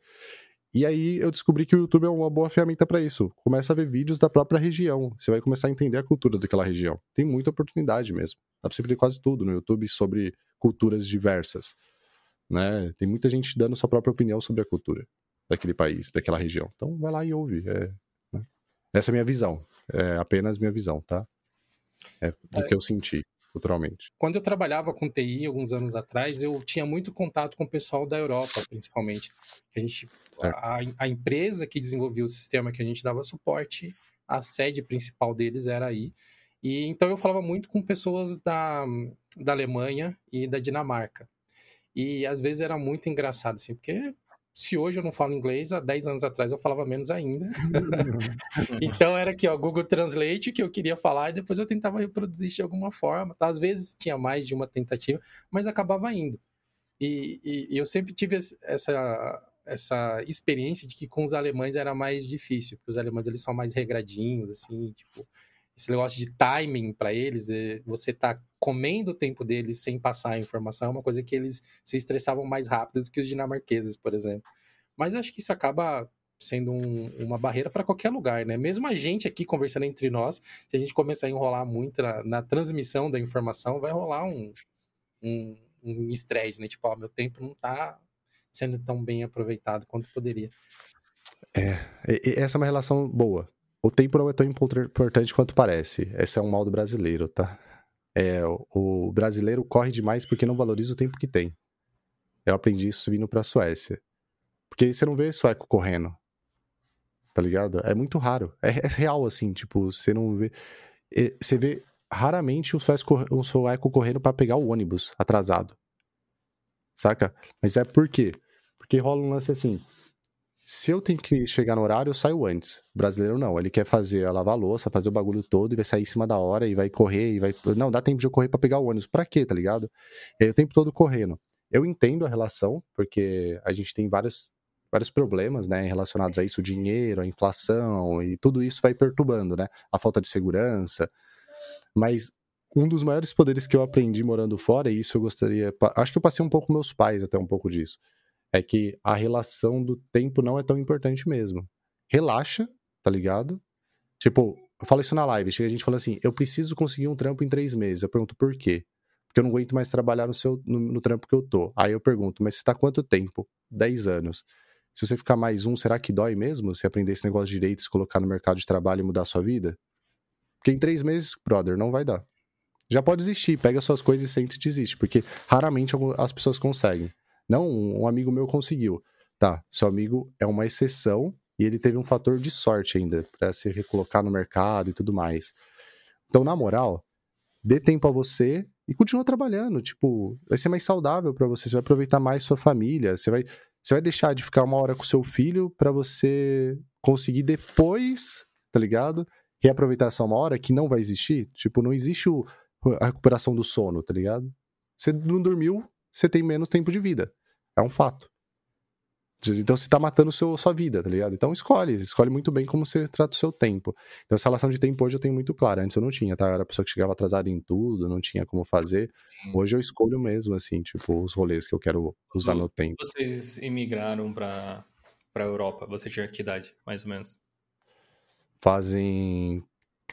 E aí eu descobri que o YouTube é uma boa ferramenta para isso. Começa a ver vídeos da própria região. Você vai começar a entender a cultura daquela região. Tem muita oportunidade mesmo. Dá pra você ver quase tudo no YouTube sobre culturas diversas. Né? Tem muita gente dando sua própria opinião sobre a cultura daquele país, daquela região. Então vai lá e ouve. É, essa é a minha visão. É apenas minha visão, tá? É do é. que eu senti culturalmente. Quando eu trabalhava com TI alguns anos atrás, eu tinha muito contato com o pessoal da Europa, principalmente. A gente, a, a, empresa que desenvolveu o sistema que a gente dava suporte, a sede principal deles era aí. E então eu falava muito com pessoas da, da Alemanha e da Dinamarca. E às vezes era muito engraçado, assim, porque se hoje eu não falo inglês, há 10 anos atrás eu falava menos ainda. [LAUGHS] [LAUGHS] então era aqui, ó, Google Translate que eu queria falar e depois eu tentava reproduzir de alguma forma. Às vezes tinha mais de uma tentativa, mas acabava indo. E, e, e eu sempre tive essa, essa experiência de que com os alemães era mais difícil, porque os alemães eles são mais regradinhos, assim, tipo, esse negócio de timing para eles, é você tá comendo o tempo deles sem passar a informação, é uma coisa que eles se estressavam mais rápido do que os dinamarqueses, por exemplo. Mas acho que isso acaba sendo um, uma barreira para qualquer lugar, né? Mesmo a gente aqui conversando entre nós, se a gente começar a enrolar muito na, na transmissão da informação, vai rolar um, um estresse, né? Tipo, ó, meu tempo não tá sendo tão bem aproveitado quanto poderia. É, essa é uma relação boa. O tempo não é tão importante quanto parece. Esse é um mal do brasileiro, tá? É, o brasileiro corre demais porque não valoriza o tempo que tem. Eu aprendi isso vindo pra Suécia. Porque você não vê sueco correndo. Tá ligado? É muito raro. É, é real, assim, tipo, você não vê. Você vê raramente um sueco, um sueco correndo para pegar o ônibus atrasado. Saca? Mas é por quê? Porque rola um lance assim. Se eu tenho que chegar no horário, eu saio antes. O brasileiro não. Ele quer fazer a lavar a louça, fazer o bagulho todo e vai sair em cima da hora e vai correr e vai. Não, dá tempo de eu correr pra pegar o ônibus. Pra quê, tá ligado? Aí o tempo todo correndo. Eu entendo a relação, porque a gente tem vários, vários problemas, né, relacionados a isso, o dinheiro, a inflação e tudo isso vai perturbando, né? A falta de segurança. Mas um dos maiores poderes que eu aprendi morando fora, e isso eu gostaria. Acho que eu passei um pouco com meus pais até um pouco disso. É que a relação do tempo não é tão importante mesmo. Relaxa, tá ligado? Tipo, eu falo isso na live, chega a gente fala assim, eu preciso conseguir um trampo em três meses. Eu pergunto por quê? Porque eu não aguento mais trabalhar no, seu, no, no trampo que eu tô. Aí eu pergunto, mas você tá quanto tempo? Dez anos. Se você ficar mais um, será que dói mesmo? Se aprender esse negócio de direitos, colocar no mercado de trabalho e mudar sua vida? Porque em três meses, brother, não vai dar. Já pode desistir, pega suas coisas e sente e desiste, porque raramente as pessoas conseguem. Não, um amigo meu conseguiu. Tá, seu amigo é uma exceção e ele teve um fator de sorte ainda para se recolocar no mercado e tudo mais. Então, na moral, dê tempo a você e continua trabalhando. Tipo, vai ser mais saudável para você, você vai aproveitar mais sua família, você vai, você vai deixar de ficar uma hora com seu filho para você conseguir depois, tá ligado? Reaproveitar essa uma hora que não vai existir. Tipo, não existe o, a recuperação do sono, tá ligado? Você não dormiu, você tem menos tempo de vida. É um fato. Então você tá matando seu, sua vida, tá ligado? Então escolhe, escolhe muito bem como você trata o seu tempo. Então essa relação de tempo hoje eu tenho muito clara. Antes eu não tinha, tá? Eu era a pessoa que chegava atrasada em tudo, não tinha como fazer. Sim. Hoje eu escolho mesmo, assim, tipo, os rolês que eu quero usar Quando meu tempo. Vocês imigraram pra, pra Europa, você tinha que idade, mais ou menos? Fazem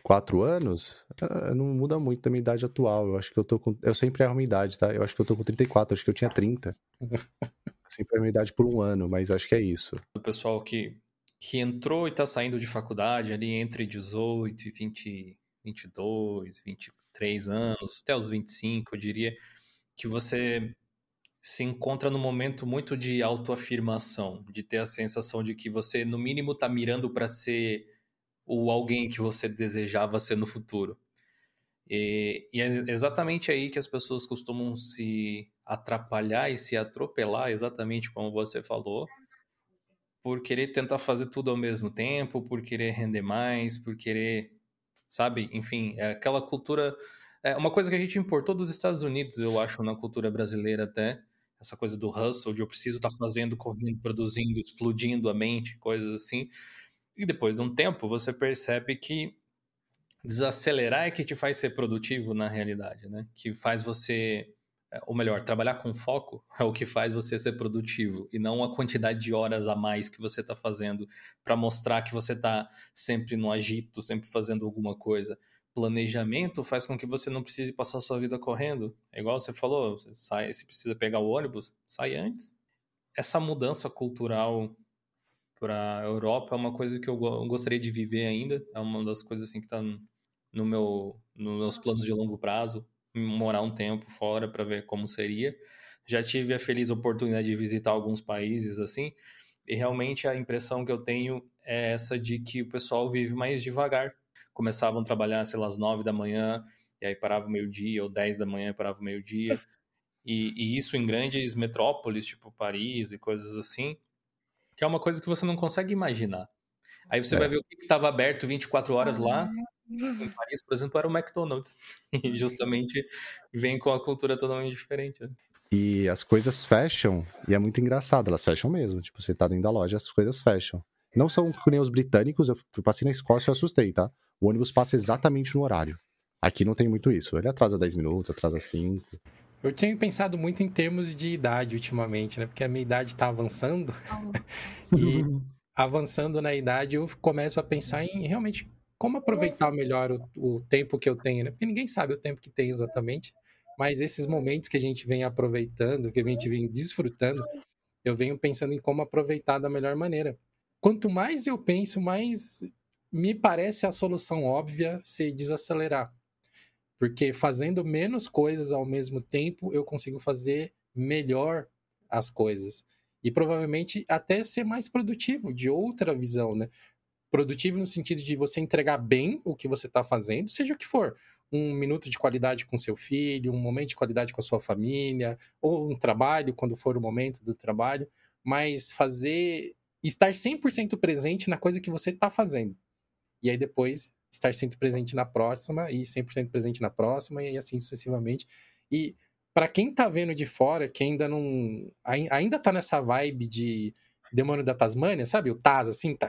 quatro anos, ah, não muda muito da minha idade atual. Eu acho que eu tô com. Eu sempre erro a minha idade, tá? Eu acho que eu tô com 34, acho que eu tinha 30. [LAUGHS] sempre erro a minha idade por um ano, mas acho que é isso. O pessoal que, que entrou e tá saindo de faculdade ali entre 18 e 20, 22, 23 anos, até os 25, eu diria, que você se encontra num momento muito de autoafirmação, de ter a sensação de que você, no mínimo, tá mirando para ser o alguém que você desejava ser no futuro. E, e, é exatamente aí que as pessoas costumam se atrapalhar e se atropelar, exatamente como você falou, por querer tentar fazer tudo ao mesmo tempo, por querer render mais, por querer, sabe? Enfim, é aquela cultura. É uma coisa que a gente importou dos Estados Unidos, eu acho, na cultura brasileira até. Essa coisa do hustle, de eu preciso estar tá fazendo, correndo, produzindo, explodindo a mente, coisas assim. E depois de um tempo, você percebe que desacelerar é que te faz ser produtivo na realidade, né? Que faz você, é, ou melhor, trabalhar com foco [LAUGHS] é o que faz você ser produtivo e não a quantidade de horas a mais que você está fazendo para mostrar que você está sempre no agito, sempre fazendo alguma coisa. Planejamento faz com que você não precise passar sua vida correndo. É igual você falou, você sai, se precisa pegar o ônibus, sai antes. Essa mudança cultural para a Europa é uma coisa que eu gostaria de viver ainda. É uma das coisas assim que está no meu, nos meus planos de longo prazo, morar um tempo fora para ver como seria. Já tive a feliz oportunidade de visitar alguns países assim, e realmente a impressão que eu tenho é essa de que o pessoal vive mais devagar. Começavam a trabalhar, sei lá, às nove da manhã, e aí parava meio-dia, ou dez da manhã parava meio-dia. E, e, isso em grandes metrópoles, tipo Paris e coisas assim, que é uma coisa que você não consegue imaginar. Aí você é. vai ver o que estava aberto 24 horas lá. Em Paris, por exemplo, era o McDonald's. E justamente vem com a cultura totalmente diferente. Né? E as coisas fecham, e é muito engraçado, elas fecham mesmo. Tipo, você tá dentro da loja, as coisas fecham. Não são que nem os britânicos, eu passei na Escócia e eu assustei, tá? O ônibus passa exatamente no horário. Aqui não tem muito isso. Ele atrasa 10 minutos, atrasa 5. Eu tinha pensado muito em termos de idade ultimamente, né? Porque a minha idade está avançando. [LAUGHS] e avançando na idade, eu começo a pensar em realmente como aproveitar melhor o, o, tempo que eu tenho, né? Porque ninguém sabe o tempo que tem exatamente. mas esses momentos que a gente vem aproveitando, que a gente vem desfrutando, eu venho pensando em como aproveitar da melhor maneira. Quanto mais eu penso, mais me parece a solução óbvia ser desacelerar. Porque fazendo menos coisas ao mesmo tempo, eu consigo fazer melhor as coisas. E provavelmente até ser mais produtivo, de outra visão, né? Produtivo no sentido de você entregar bem o que você está fazendo, seja o que for. Um minuto de qualidade com seu filho, um momento de qualidade com a sua família, ou um trabalho, quando for o momento do trabalho. Mas fazer. estar 100% presente na coisa que você está fazendo. E aí depois estar 100% presente na próxima, e 100% presente na próxima, e assim sucessivamente. E para quem tá vendo de fora, que ainda não. ainda tá nessa vibe de demônio da Tasmânia, sabe? O Taz, assim, tá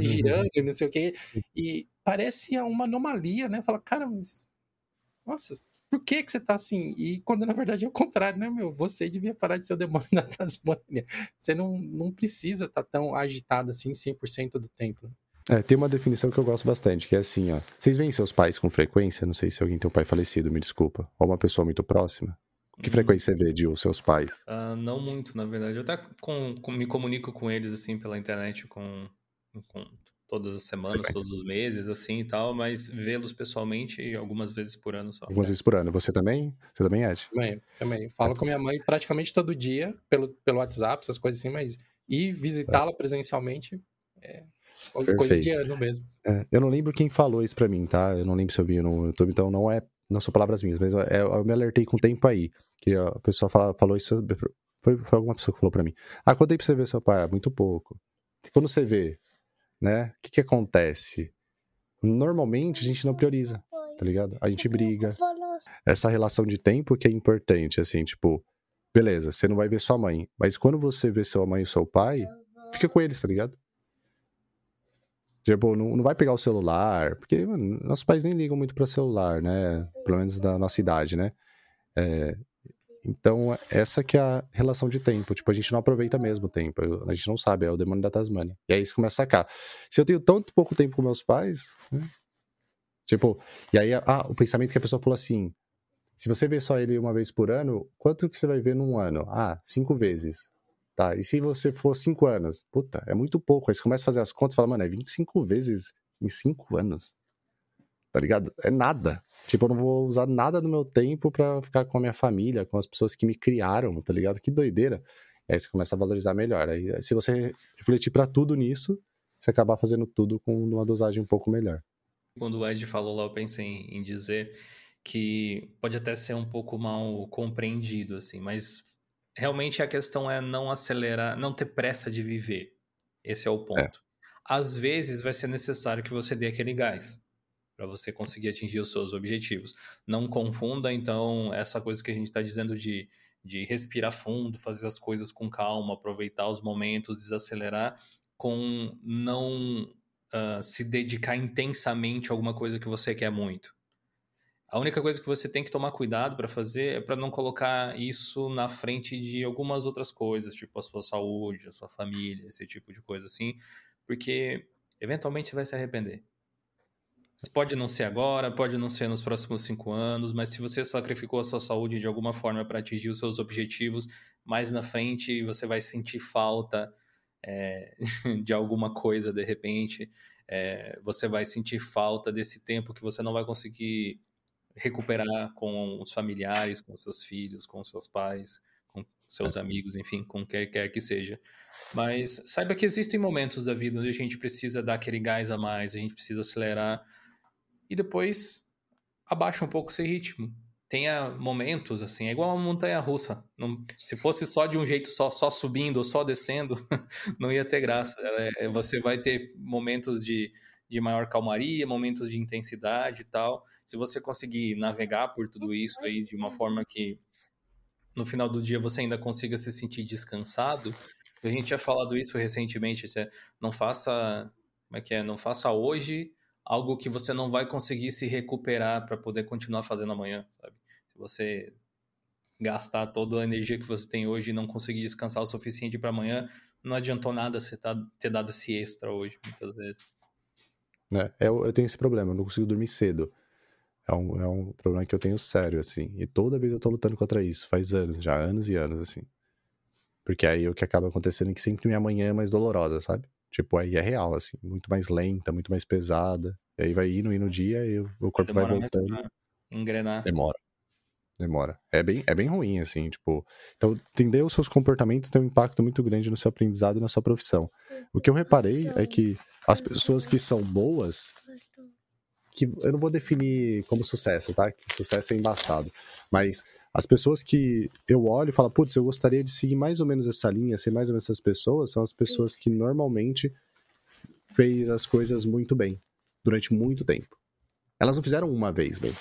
girando, não sei o quê. E parece uma anomalia, né? Fala, cara, mas. Nossa, por que que você tá assim? E quando na verdade é o contrário, né, meu? Você devia parar de ser o demônio [LAUGHS] da Tasmânia. Você não, não precisa estar tá tão agitado assim 100% do tempo. É, tem uma definição que eu gosto bastante, que é assim, ó. Vocês veem seus pais com frequência? Não sei se alguém tem um pai falecido, me desculpa. Ou uma pessoa muito próxima. Que hum. frequência você vê de os seus pais? Uh, não muito, na verdade. Eu até com, com, me comunico com eles, assim, pela internet, com, com todas as semanas, frequência. todos os meses, assim e tal, mas vê-los pessoalmente algumas vezes por ano só. Algumas vezes por ano. Você também? Você também, Ed? Também, também. Falo é. com minha mãe praticamente todo dia, pelo, pelo WhatsApp, essas coisas assim, mas ir visitá-la é. presencialmente é Perfeito. Coisa de ano mesmo. É, eu não lembro quem falou isso pra mim, tá? Eu não lembro se eu vi no YouTube, então não é. Não são palavras minhas, mas é, eu me alertei com o tempo aí. Que a pessoa fala, falou isso. Foi, foi alguma pessoa que falou pra mim. Ah, quanto tempo você vê seu pai? Ah, muito pouco. Quando você vê, né? O que, que acontece? Normalmente a gente não prioriza, tá ligado? A gente briga. Essa relação de tempo que é importante, assim, tipo, beleza, você não vai ver sua mãe, mas quando você vê sua mãe e seu pai, fica com eles, tá ligado? Tipo, não, não vai pegar o celular, porque mano, nossos pais nem ligam muito para celular, né? Pelo menos da nossa idade, né? É, então, essa que é a relação de tempo. Tipo, a gente não aproveita mesmo o tempo. A gente não sabe, é o demônio da Tasmania. E aí isso começa a sacar. Se eu tenho tanto pouco tempo com meus pais, né? tipo, e aí ah, o pensamento que a pessoa falou assim: se você vê só ele uma vez por ano, quanto que você vai ver num ano? Ah, cinco vezes. Tá, e se você for 5 anos? Puta, é muito pouco. Aí você começa a fazer as contas e fala, mano, é 25 vezes em 5 anos. Tá ligado? É nada. Tipo, eu não vou usar nada do meu tempo para ficar com a minha família, com as pessoas que me criaram, tá ligado? Que doideira. Aí você começa a valorizar melhor. Aí, se você refletir para tudo nisso, você acabar fazendo tudo com uma dosagem um pouco melhor. Quando o Ed falou lá, eu pensei em dizer que pode até ser um pouco mal compreendido, assim, mas realmente a questão é não acelerar, não ter pressa de viver. Esse é o é. ponto. É. Às vezes vai ser necessário que você dê aquele gás para você conseguir atingir os seus objetivos. Não confunda, então, essa coisa que a gente está dizendo de, de respirar fundo, fazer as coisas com calma, aproveitar os momentos, desacelerar, com não uh, se dedicar intensamente a alguma coisa que você quer muito. A única coisa que você tem que tomar cuidado para fazer é para não colocar isso na frente de algumas outras coisas, tipo a sua saúde, a sua família, esse tipo de coisa assim, porque eventualmente você vai se arrepender. Pode não ser agora, pode não ser nos próximos cinco anos, mas se você sacrificou a sua saúde de alguma forma para atingir os seus objetivos, mais na frente você vai sentir falta é, [LAUGHS] de alguma coisa de repente. É, você vai sentir falta desse tempo que você não vai conseguir recuperar com os familiares, com seus filhos, com seus pais, com seus amigos, enfim, com quem quer que seja. Mas saiba que existem momentos da vida onde a gente precisa dar aquele gás a mais, a gente precisa acelerar e depois abaixa um pouco esse ritmo. Tenha momentos assim, é igual uma montanha russa. Não, se fosse só de um jeito só, só subindo ou só descendo, [LAUGHS] não ia ter graça. É, você vai ter momentos de de maior calmaria, momentos de intensidade e tal. Se você conseguir navegar por tudo isso aí de uma forma que no final do dia você ainda consiga se sentir descansado, a gente tinha falado isso recentemente, não faça, como é que é, não faça hoje algo que você não vai conseguir se recuperar para poder continuar fazendo amanhã, sabe? Se você gastar toda a energia que você tem hoje e não conseguir descansar o suficiente para amanhã, não adiantou nada você tá, ter dado esse extra hoje, muitas vezes. Né? Eu, eu tenho esse problema, eu não consigo dormir cedo. É um, é um problema que eu tenho sério, assim. E toda vez eu tô lutando contra isso, faz anos, já anos e anos, assim. Porque aí o que acaba acontecendo é que sempre minha manhã é mais dolorosa, sabe? Tipo, aí é real, assim, muito mais lenta, muito mais pesada. E aí vai indo, indo no dia e o corpo vai voltando. Engrenar. Demora. Demora. É bem, é bem ruim, assim, tipo. Então, entender os seus comportamentos tem um impacto muito grande no seu aprendizado e na sua profissão. O que eu reparei é que as pessoas que são boas, que eu não vou definir como sucesso, tá? Que sucesso é embaçado. Mas as pessoas que eu olho e falo, putz, eu gostaria de seguir mais ou menos essa linha, ser mais ou menos essas pessoas, são as pessoas que normalmente fez as coisas muito bem, durante muito tempo. Elas não fizeram uma vez bem,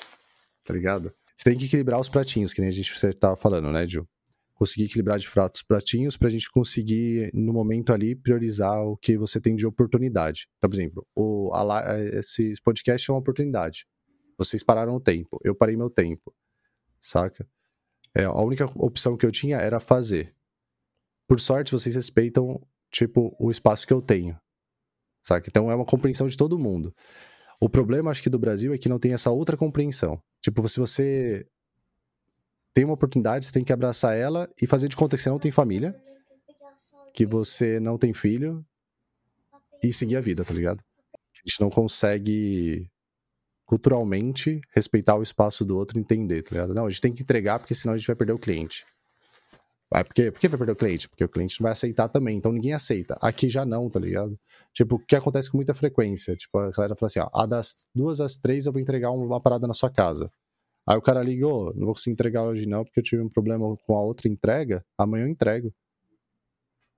tá ligado? Você tem que equilibrar os pratinhos, que nem a gente você tava falando, né, Gil? Conseguir equilibrar de fato os pratinhos pra gente conseguir, no momento ali, priorizar o que você tem de oportunidade. Então, por exemplo, o, a, esse podcast é uma oportunidade. Vocês pararam o tempo, eu parei meu tempo, saca? É, a única opção que eu tinha era fazer. Por sorte, vocês respeitam, tipo, o espaço que eu tenho. Saca? Então é uma compreensão de todo mundo. O problema, acho que, do Brasil é que não tem essa outra compreensão. Tipo, se você tem uma oportunidade, você tem que abraçar ela e fazer de conta que você não tem família, que você não tem filho e seguir a vida, tá ligado? A gente não consegue culturalmente respeitar o espaço do outro e entender, tá ligado? Não, a gente tem que entregar porque senão a gente vai perder o cliente. Ah, por, quê? por que vai perder o cliente? Porque o cliente não vai aceitar também, então ninguém aceita. Aqui já não, tá ligado? Tipo, o que acontece com muita frequência? Tipo, a galera fala assim, ó, a das duas às três eu vou entregar uma parada na sua casa. Aí o cara ligou, não vou conseguir entregar hoje não, porque eu tive um problema com a outra entrega, amanhã eu entrego.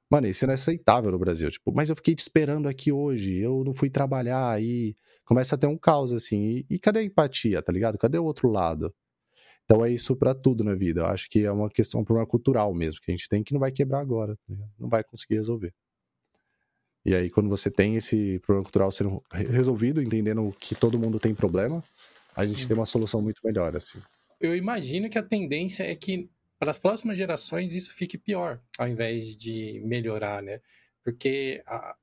Mano, isso não é aceitável no Brasil. Tipo, mas eu fiquei te esperando aqui hoje, eu não fui trabalhar, aí começa a ter um caos assim. E, e cadê a empatia, tá ligado? Cadê o outro lado? Então é isso para tudo na vida. Eu acho que é uma questão, um problema cultural mesmo, que a gente tem que não vai quebrar agora, tá não vai conseguir resolver. E aí, quando você tem esse problema cultural sendo resolvido, entendendo que todo mundo tem problema, a gente tem uma solução muito melhor, assim. Eu imagino que a tendência é que para as próximas gerações isso fique pior, ao invés de melhorar, né? Porque a,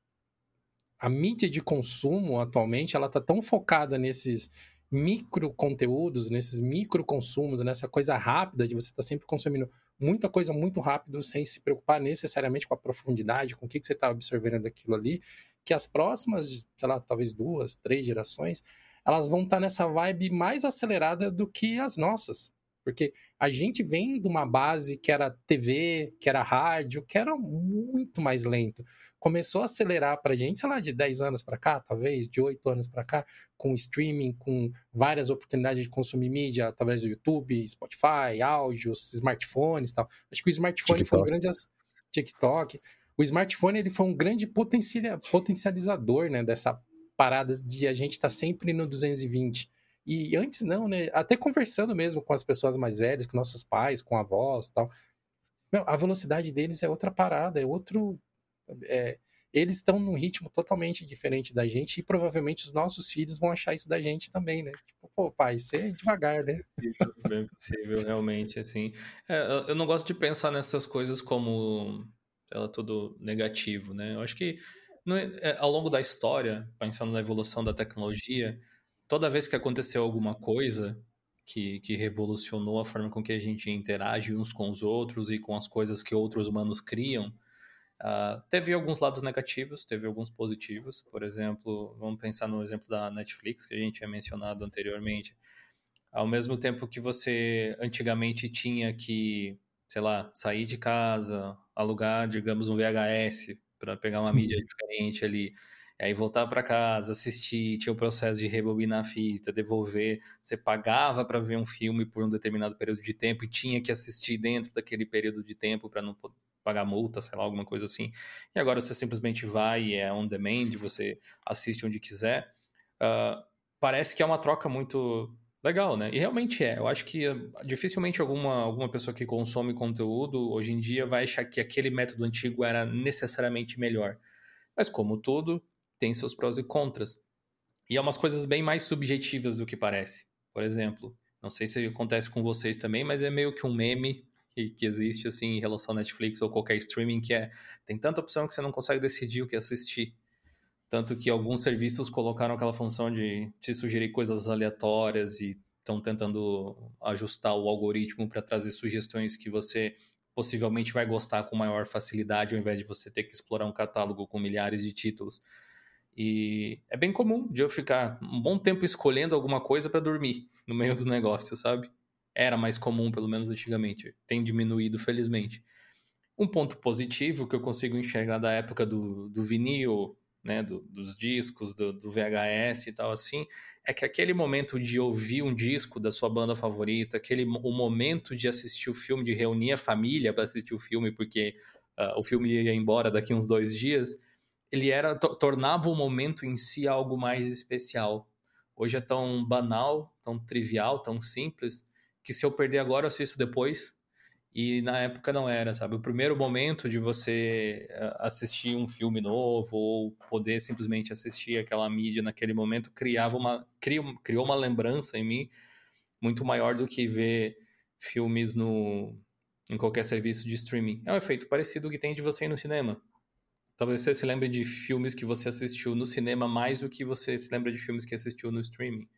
a mídia de consumo atualmente ela está tão focada nesses micro conteúdos, nesses micro consumos, nessa coisa rápida de você estar tá sempre consumindo muita coisa muito rápido sem se preocupar necessariamente com a profundidade, com o que, que você está absorvendo daquilo ali, que as próximas, sei lá, talvez duas, três gerações, elas vão estar tá nessa vibe mais acelerada do que as nossas. Porque a gente vem de uma base que era TV, que era rádio, que era muito mais lento. Começou a acelerar para a gente, sei lá, de 10 anos para cá, talvez, de 8 anos para cá, com streaming, com várias oportunidades de consumir mídia através do YouTube, Spotify, áudios, smartphones e tal. Acho que o smartphone TikTok. foi um grande. TikTok. O smartphone ele foi um grande potencializador né, dessa parada de a gente estar tá sempre no 220 e antes não, né? Até conversando mesmo com as pessoas mais velhas, com nossos pais, com avós tal. Meu, a velocidade deles é outra parada, é outro. É, eles estão num ritmo totalmente diferente da gente e provavelmente os nossos filhos vão achar isso da gente também, né? Tipo, pô, pai, você é devagar, né? Bem possível, realmente, assim. É, eu não gosto de pensar nessas coisas como ela tudo negativo, né? Eu acho que no, é, ao longo da história, pensando na evolução da tecnologia, toda vez que aconteceu alguma coisa que, que revolucionou a forma com que a gente interage uns com os outros e com as coisas que outros humanos criam, uh, teve alguns lados negativos, teve alguns positivos. Por exemplo, vamos pensar no exemplo da Netflix, que a gente tinha mencionado anteriormente. Ao mesmo tempo que você antigamente tinha que, sei lá, sair de casa, alugar, digamos, um VHS para pegar uma mídia diferente ali aí voltar para casa, assistir, tinha o processo de rebobinar a fita, devolver, você pagava para ver um filme por um determinado período de tempo e tinha que assistir dentro daquele período de tempo para não pagar multa, sei lá, alguma coisa assim. E agora você simplesmente vai e é on demand, você assiste onde quiser. Uh, parece que é uma troca muito legal, né? E realmente é. Eu acho que uh, dificilmente alguma, alguma pessoa que consome conteúdo hoje em dia vai achar que aquele método antigo era necessariamente melhor. Mas como tudo, tem seus prós e contras. E é umas coisas bem mais subjetivas do que parece. Por exemplo, não sei se acontece com vocês também, mas é meio que um meme que, existe assim em relação à Netflix ou qualquer streaming que é tem tanta opção que você não consegue decidir o que assistir. Tanto que alguns serviços colocaram aquela função de te sugerir coisas aleatórias e estão tentando ajustar o algoritmo para trazer sugestões que você possivelmente vai gostar com maior facilidade, ao invés de você ter que explorar um catálogo com milhares de títulos. E é bem comum de eu ficar um bom tempo escolhendo alguma coisa para dormir no meio do negócio, sabe? Era mais comum, pelo menos antigamente. Tem diminuído, felizmente. Um ponto positivo que eu consigo enxergar da época do, do vinil, né, do, dos discos, do, do, VHS e tal assim, é que aquele momento de ouvir um disco da sua banda favorita, aquele o momento de assistir o filme, de reunir a família para assistir o filme, porque uh, o filme ia embora daqui uns dois dias, ele era tornava o momento em si algo mais especial. Hoje é tão banal, tão trivial, tão simples, que se eu perder agora eu assisto depois e na época não era, sabe? O primeiro momento de você eh, assistir um filme novo ou poder simplesmente assistir aquela mídia naquele momento criava uma criou, criou uma lembrança em mim muito maior do que ver filmes no em qualquer serviço de streaming. É um efeito parecido que tem de você ir no cinema. Talvez você se lembre de filmes que você assistiu no cinema mais do que você se lembra de filmes que assistiu no streaming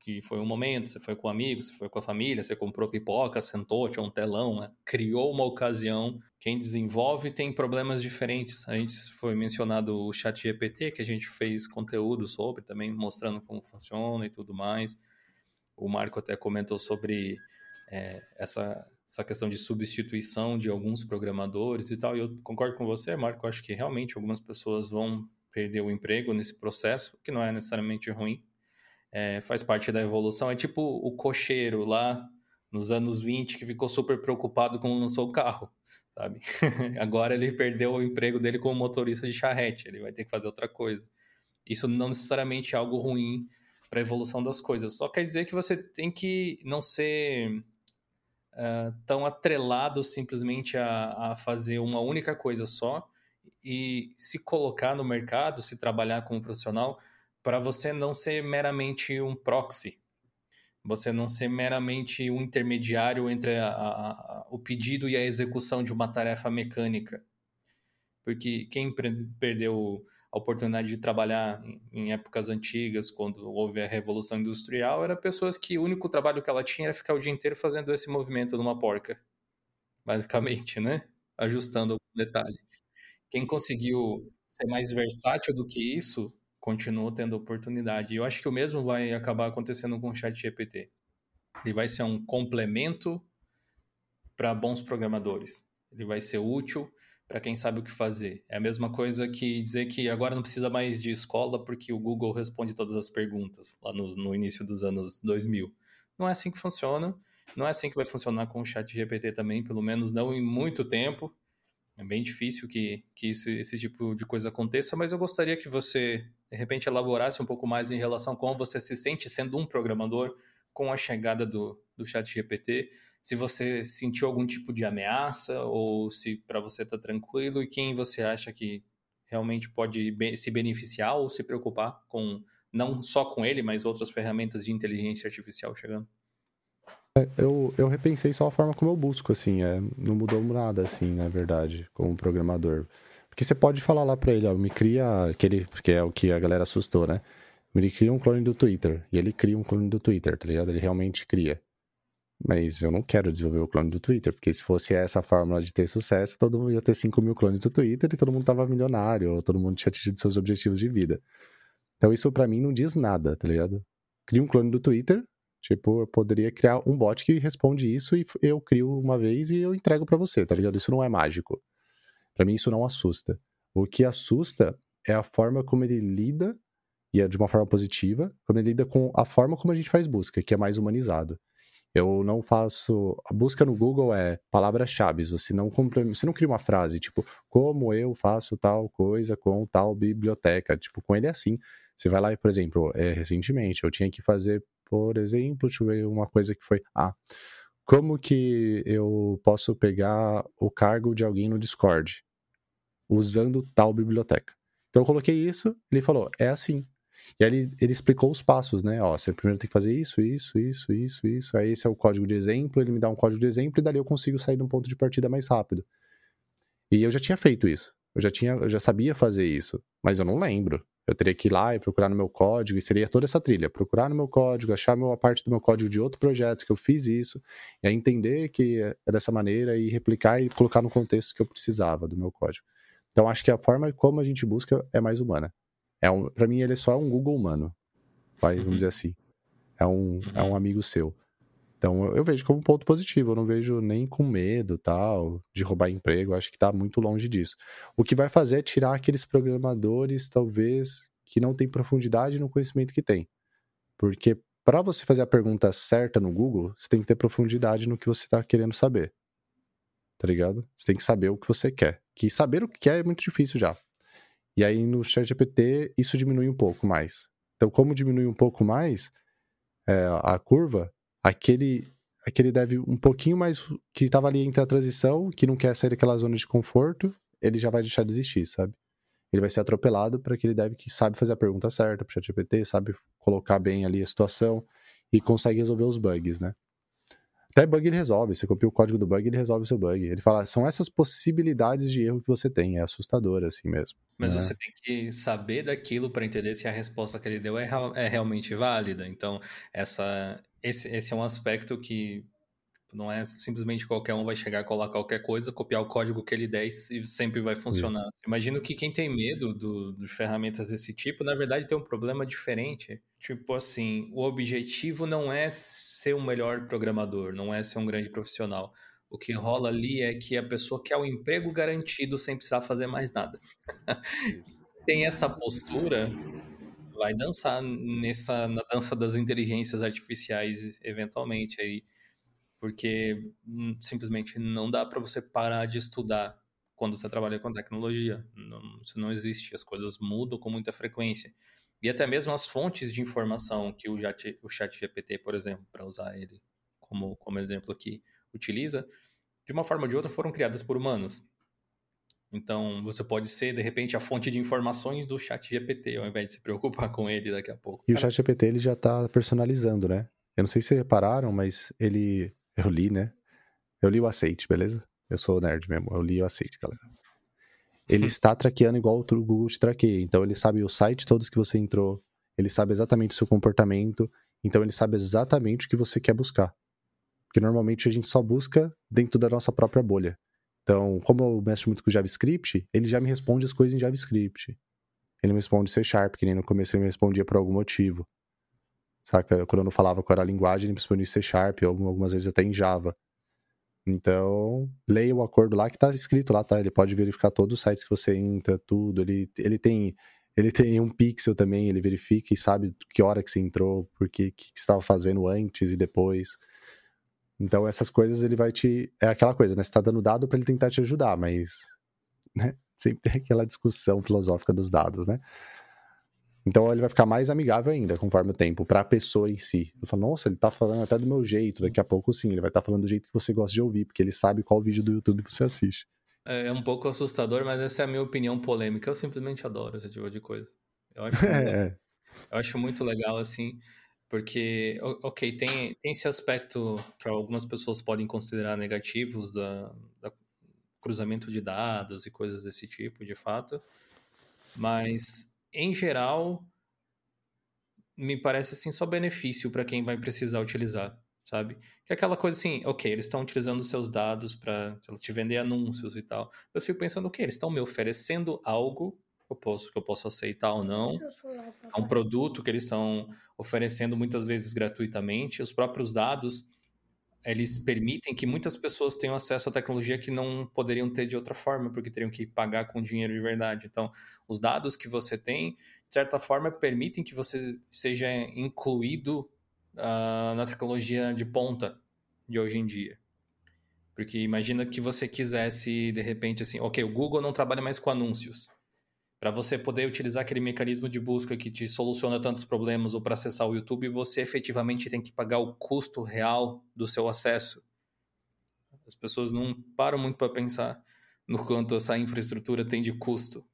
que foi um momento, você foi com amigos, você foi com a família, você comprou pipoca, sentou, tinha um telão, né? criou uma ocasião. Quem desenvolve tem problemas diferentes. A gente foi mencionado o Chat GPT, que a gente fez conteúdo sobre também, mostrando como funciona e tudo mais. O Marco até comentou sobre é, essa, essa questão de substituição de alguns programadores e tal. E eu concordo com você, Marco. Acho que realmente algumas pessoas vão perder o emprego nesse processo, que não é necessariamente ruim é, faz parte da evolução. É tipo o cocheiro lá nos anos 20 que ficou super preocupado quando lançou o carro, sabe? [LAUGHS] Agora ele perdeu o emprego dele como motorista de charrete, ele vai ter que fazer outra coisa. Isso não necessariamente é algo ruim para a evolução das coisas, só quer dizer que você tem que não ser uh, tão atrelado simplesmente a, a fazer uma única coisa só e se colocar no mercado, se trabalhar como profissional para você não ser meramente um proxy, você não ser meramente um intermediário entre a, a, o pedido e a execução de uma tarefa mecânica. Porque quem perdeu a oportunidade de trabalhar em, épocas antigas, quando houve a Revolução Industrial, eram pessoas que o único trabalho que ela tinha era ficar o dia inteiro fazendo esse movimento numa porca. Basicamente, né? Ajustando algum detalhe. Quem conseguiu ser mais versátil do que isso continuou tendo oportunidade. E eu acho que o mesmo vai acabar acontecendo com o Chat GPT. Ele vai ser um complemento para bons programadores. Ele vai ser útil para quem sabe o que fazer. É a mesma coisa que dizer que agora não precisa mais de escola porque o Google responde todas as perguntas lá no, no início dos anos 2000. Não é assim que funciona. Não é assim que vai funcionar com o Chat GPT também, pelo menos não em muito tempo. É bem difícil que, que isso, esse tipo de coisa aconteça, mas eu gostaria que você, de repente, elaborasse um pouco mais em relação a como você se sente sendo um programador com a chegada do, do chat GPT, se você sentiu algum tipo de ameaça ou se para você está tranquilo e quem você acha que realmente pode se beneficiar ou se preocupar com não só com ele, mas outras ferramentas de inteligência artificial chegando. É, eu, eu repensei só a forma como eu busco, assim, é, não mudou nada, assim, na verdade, como programador. Porque você pode falar lá pra ele, ó, me cria aquele, que é o que a galera assustou, né? Me cria um clone do Twitter. E ele cria um clone do Twitter, tá ligado? Ele realmente cria. Mas eu não quero desenvolver o clone do Twitter, porque se fosse essa fórmula de ter sucesso, todo mundo ia ter 5 mil clones do Twitter e todo mundo tava milionário, ou todo mundo tinha atingido seus objetivos de vida. Então isso para mim não diz nada, tá ligado? Cria um clone do Twitter, Tipo, eu poderia criar um bot que responde isso e eu crio uma vez e eu entrego para você, tá ligado? Isso não é mágico. Para mim isso não assusta. O que assusta é a forma como ele lida e é de uma forma positiva, como ele lida com a forma como a gente faz busca, que é mais humanizado. Eu não faço. A busca no Google é palavras-chave. Você não você não cria uma frase, tipo, como eu faço tal coisa com tal biblioteca. Tipo, com ele é assim. Você vai lá e, por exemplo, é, recentemente eu tinha que fazer por exemplo, deixa eu ver uma coisa que foi. Ah, como que eu posso pegar o cargo de alguém no Discord usando tal biblioteca? Então eu coloquei isso, ele falou, é assim. E aí ele, ele explicou os passos, né? Ó, você primeiro tem que fazer isso, isso, isso, isso, isso. Aí esse é o código de exemplo, ele me dá um código de exemplo e dali eu consigo sair de um ponto de partida mais rápido. E eu já tinha feito isso. Eu já tinha, eu já sabia fazer isso, mas eu não lembro. Eu teria que ir lá e procurar no meu código, e seria toda essa trilha. Procurar no meu código, achar a parte do meu código de outro projeto que eu fiz isso, e aí entender que é dessa maneira e replicar e colocar no contexto que eu precisava do meu código. Então, acho que a forma como a gente busca é mais humana. É um, para mim, ele é só um Google humano. Vai, vamos uhum. dizer assim. É um, uhum. é um amigo seu. Então eu, eu, vejo como um ponto positivo, eu não vejo nem com medo tal, de roubar emprego, acho que está muito longe disso. O que vai fazer é tirar aqueles programadores, talvez, que não têm profundidade no conhecimento que tem. Porque para você fazer a pergunta certa no Google, você tem que ter profundidade no que você está querendo saber. Tá ligado? Você tem que saber o que você quer. Que saber o que quer é muito difícil já. E aí no ChatGPT isso diminui um pouco mais. Então, como diminui um pouco mais é, a curva, aquele aquele deve um pouquinho mais que estava ali entre a transição, que não quer sair daquela zona de conforto, ele já vai deixar de existir, sabe? Ele vai ser atropelado para aquele dev que sabe fazer a pergunta certa para o ChatGPT, sabe colocar bem ali a situação e consegue resolver os bugs, né? Até bug ele resolve. Você copia o código do bug, ele resolve o seu bug. Ele fala, são essas possibilidades de erro que você tem. É assustador assim mesmo. Mas né? você tem que saber daquilo para entender se a resposta que ele deu é, é realmente válida. Então, essa, esse, esse é um aspecto que não é simplesmente qualquer um vai chegar, colar qualquer coisa, copiar o código que ele der e sempre vai funcionar. Sim. Imagino que quem tem medo do, de ferramentas desse tipo, na verdade tem um problema diferente. Tipo assim, o objetivo não é ser um melhor programador, não é ser um grande profissional. O que rola ali é que a pessoa quer o um emprego garantido sem precisar fazer mais nada. [LAUGHS] tem essa postura, vai dançar nessa na dança das inteligências artificiais eventualmente aí porque simplesmente não dá para você parar de estudar quando você trabalha com tecnologia. Não, isso não existe, as coisas mudam com muita frequência. E até mesmo as fontes de informação que o chat, o chat GPT, por exemplo, para usar ele como, como exemplo aqui, utiliza, de uma forma ou de outra foram criadas por humanos. Então, você pode ser, de repente, a fonte de informações do chat GPT, ao invés de se preocupar com ele daqui a pouco. E o chat GPT, ele já está personalizando, né? Eu não sei se vocês repararam, mas ele eu li, né? Eu li o aceite, beleza? Eu sou nerd mesmo. Eu li o aceite, galera. Ele está traqueando igual o Google te traqueia. Então, ele sabe o site todos que você entrou. Ele sabe exatamente o seu comportamento. Então, ele sabe exatamente o que você quer buscar. Porque normalmente a gente só busca dentro da nossa própria bolha. Então, como eu mexo muito com JavaScript, ele já me responde as coisas em JavaScript. Ele me responde C Sharp, que nem no começo ele me respondia por algum motivo. Saca? Quando eu não falava qual era a linguagem, ele me respondia em C Sharp, algumas vezes até em Java. Então, leia o acordo lá que tá escrito lá, tá? Ele pode verificar todos os sites que você entra, tudo. Ele, ele tem ele tem um pixel também, ele verifica e sabe que hora que você entrou, porque que, que você estava fazendo antes e depois. Então, essas coisas ele vai te. É aquela coisa, né? Você tá dando dado para ele tentar te ajudar, mas. Né? [LAUGHS] Sempre tem aquela discussão filosófica dos dados, né? Então ele vai ficar mais amigável ainda conforme o tempo, para a pessoa em si. Eu falo, nossa, ele tá falando até do meu jeito. Daqui a pouco, sim, ele vai estar tá falando do jeito que você gosta de ouvir, porque ele sabe qual vídeo do YouTube você assiste. É, é um pouco assustador, mas essa é a minha opinião polêmica. Eu simplesmente adoro esse tipo de coisa. Eu acho, [LAUGHS] é. eu acho muito legal, assim, porque, ok, tem, tem esse aspecto que algumas pessoas podem considerar negativos da, da cruzamento de dados e coisas desse tipo, de fato, mas em geral, me parece assim só benefício para quem vai precisar utilizar, sabe? Que é aquela coisa assim, ok, eles estão utilizando seus dados para te vender anúncios e tal. Eu fico pensando, ok, eles estão me oferecendo algo que eu posso, que eu posso aceitar ou não. É um produto que eles estão oferecendo muitas vezes gratuitamente. Os próprios dados eles permitem que muitas pessoas tenham acesso à tecnologia que não poderiam ter de outra forma, porque teriam que pagar com dinheiro de verdade. Então, os dados que você tem, de certa forma, permitem que você seja incluído uh, na tecnologia de ponta de hoje em dia. Porque imagina que você quisesse, de repente, assim, ok, o Google não trabalha mais com anúncios para você poder utilizar aquele mecanismo de busca que te soluciona tantos problemas ou para acessar o YouTube, você efetivamente tem que pagar o custo real do seu acesso. As pessoas não param muito para pensar no quanto essa infraestrutura tem de custo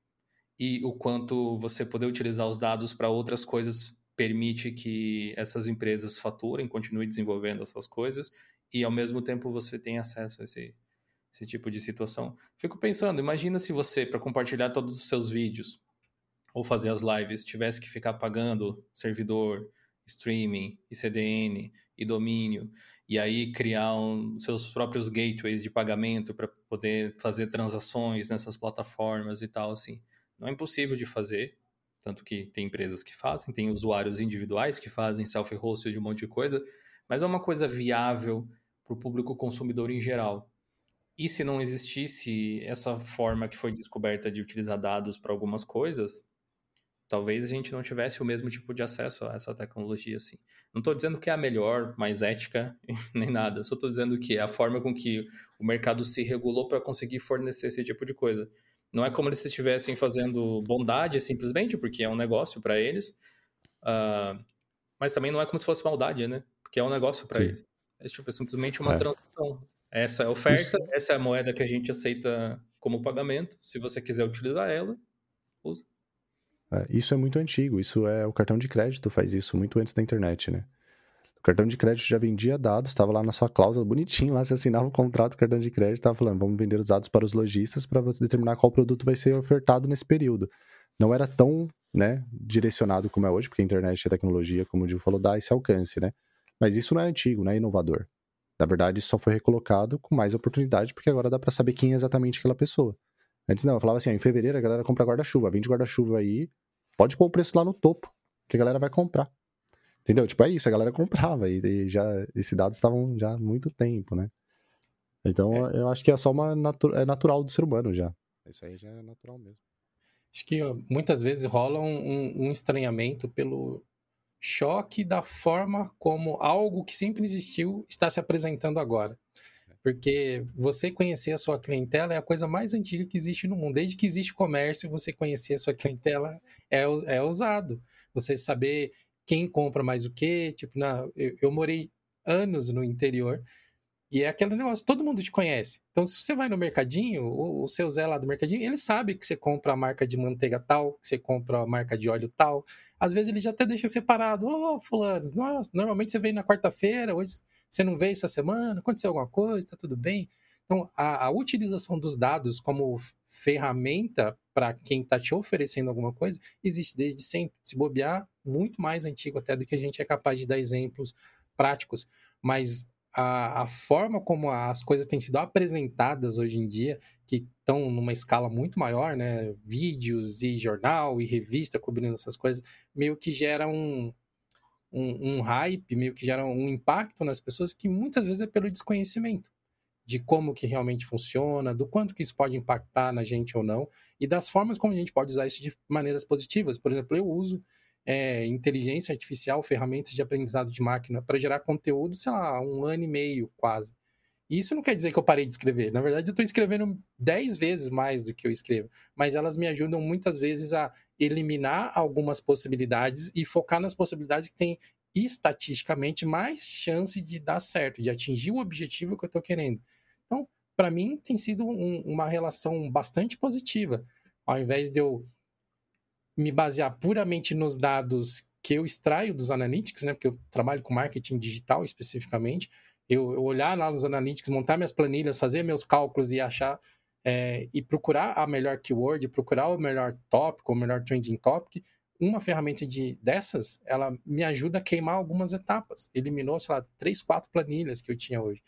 e o quanto você poder utilizar os dados para outras coisas permite que essas empresas faturem, continuem desenvolvendo essas coisas e ao mesmo tempo você tem acesso a esse esse tipo de situação. Fico pensando, imagina se você, para compartilhar todos os seus vídeos, ou fazer as lives tivesse que ficar pagando servidor, streaming, e CDN e domínio, e aí criar um, seus próprios gateways de pagamento para poder fazer transações nessas plataformas e tal, assim. Não é impossível de fazer, tanto que tem empresas que fazem, tem usuários individuais que fazem self-hosted de um monte de coisa, mas é uma coisa viável para o público consumidor em geral. E se não existisse essa forma que foi descoberta de utilizar dados para algumas coisas, talvez a gente não tivesse o mesmo tipo de acesso a essa tecnologia assim. Não estou dizendo que é a melhor, mais ética, [LAUGHS] nem nada. Só estou dizendo que é a forma com que o mercado se regulou para conseguir fornecer esse tipo de coisa. Não é como eles estivessem fazendo bondade simplesmente, porque é um negócio para eles. Uh, mas também não é como se fosse maldade, né? Porque é um negócio para eles. É, tipo, é simplesmente uma é. transação. Essa é a oferta, Isso. essa é a moeda que a gente aceita como pagamento. Se você quiser utilizar ela, usa. É, isso é muito antigo. Isso é o cartão de crédito faz isso muito antes da internet, né? O cartão de crédito já vendia dados, estava lá na sua cláusula bonitinho, lá você assinava o um contrato do cartão de crédito, estava falando, vamos vender os dados para os lojistas para você determinar qual produto vai ser ofertado nesse período. Não era tão, né, direcionado como é hoje, porque a internet e a tecnologia, como o Gil falou, dá esse alcance, né? Mas isso não é antigo, não é inovador. Na verdade, só foi recolocado com mais oportunidade, porque agora dá para saber quem é exatamente aquela pessoa. Antes não, eu falava assim, ó, em fevereiro a galera compra guarda-chuva, vende guarda-chuva aí, pode pôr o preço lá no topo, que a galera vai comprar. Entendeu? Tipo, é isso, a galera comprava e, e já esses dados estavam já há muito tempo, né? Então, é. eu acho que é só uma natu é natural do ser humano já. Isso aí já é natural mesmo. Acho que ó, muitas vezes rola um, um, estranhamento pelo choque da forma como algo que sempre existiu está se apresentando agora. Porque você conhecer a sua clientela é a coisa mais antiga que existe no mundo. Desde que existe comércio, você conhecer a sua clientela é, é usado. Você saber quem compra mais o quê. Tipo, na, eu, eu morei anos no interior e é aquele negócio, todo mundo te conhece. Então, se você vai no mercadinho, o, o seu Zé lá do mercadinho, ele sabe que você compra a marca de manteiga tal, que você compra a marca de óleo tal. Às vezes ele já até deixa separado. Ô, oh, fulano, nossa, normalmente você vem na quarta-feira, hoje você não veio essa semana, aconteceu alguma coisa, tá tudo bem. Então, a, a utilização dos dados como ferramenta para quem está te oferecendo alguma coisa existe desde sempre. Se bobear, muito mais antigo até do que a gente é capaz de dar exemplos práticos. Mas a, a, forma como as coisas têm sido apresentadas hoje em dia, que estão numa escala muito maior, né? Vídeos e jornal e revista cobrindo essas coisas, meio que gera um, um, um hype, meio que gera um impacto nas pessoas que muitas vezes é pelo desconhecimento de como que realmente funciona, do quanto que isso pode impactar na gente ou não, e das formas como a gente pode usar isso de maneiras positivas. Por exemplo, eu uso é, inteligência artificial, ferramentas de aprendizado de máquina para gerar conteúdo, sei lá, um ano e meio quase. Isso não quer dizer que eu parei de escrever. Na verdade, eu estou escrevendo dez vezes mais do que eu escrevo. Mas elas me ajudam muitas vezes a eliminar algumas possibilidades e focar nas possibilidades que têm estatisticamente mais chance de dar certo, de atingir o objetivo que eu estou querendo. Então, para mim, tem sido um, uma relação bastante positiva. Ao invés de eu me basear puramente nos dados que eu extraio dos analytics, né? Porque eu trabalho com marketing digital especificamente. Eu, eu olhar lá nos analytics, montar minhas planilhas, fazer meus cálculos e achar é, e procurar a melhor keyword, procurar o melhor tópico, o melhor trending topic. Uma ferramenta de dessas, ela me ajuda a queimar algumas etapas. Eliminou, sei lá, três, quatro planilhas que eu tinha hoje.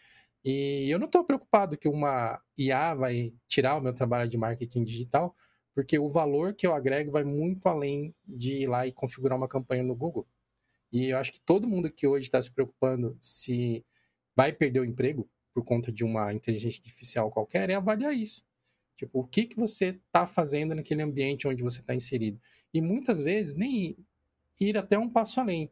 E eu não estou preocupado que uma IA vai tirar o meu trabalho de marketing digital, porque o valor que eu agrego vai muito além de ir lá e configurar uma campanha no Google. E eu acho que todo mundo que hoje está se preocupando se vai perder o emprego por conta de uma inteligência artificial qualquer é avaliar isso. Tipo, o que, que você está fazendo naquele ambiente onde você está inserido? E muitas vezes nem ir até um passo além.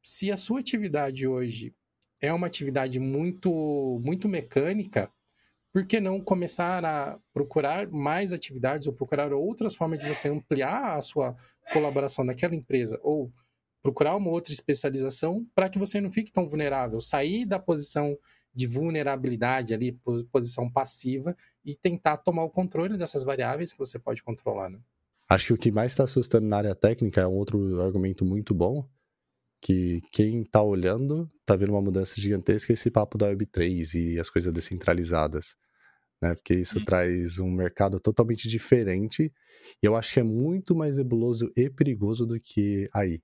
Se a sua atividade hoje é uma atividade muito, muito mecânica, por que não começar a procurar mais atividades ou procurar outras formas de você ampliar a sua colaboração naquela empresa ou procurar uma outra especialização para que você não fique tão vulnerável, sair da posição de vulnerabilidade ali, posição passiva e tentar tomar o controle dessas variáveis que você pode controlar, né? Acho que o que mais está assustando na área técnica é um outro argumento muito bom, que quem está olhando está vendo uma mudança gigantesca esse papo da Web3 e as coisas descentralizadas. né? Porque isso hum. traz um mercado totalmente diferente. E eu acho que é muito mais nebuloso e perigoso do que aí.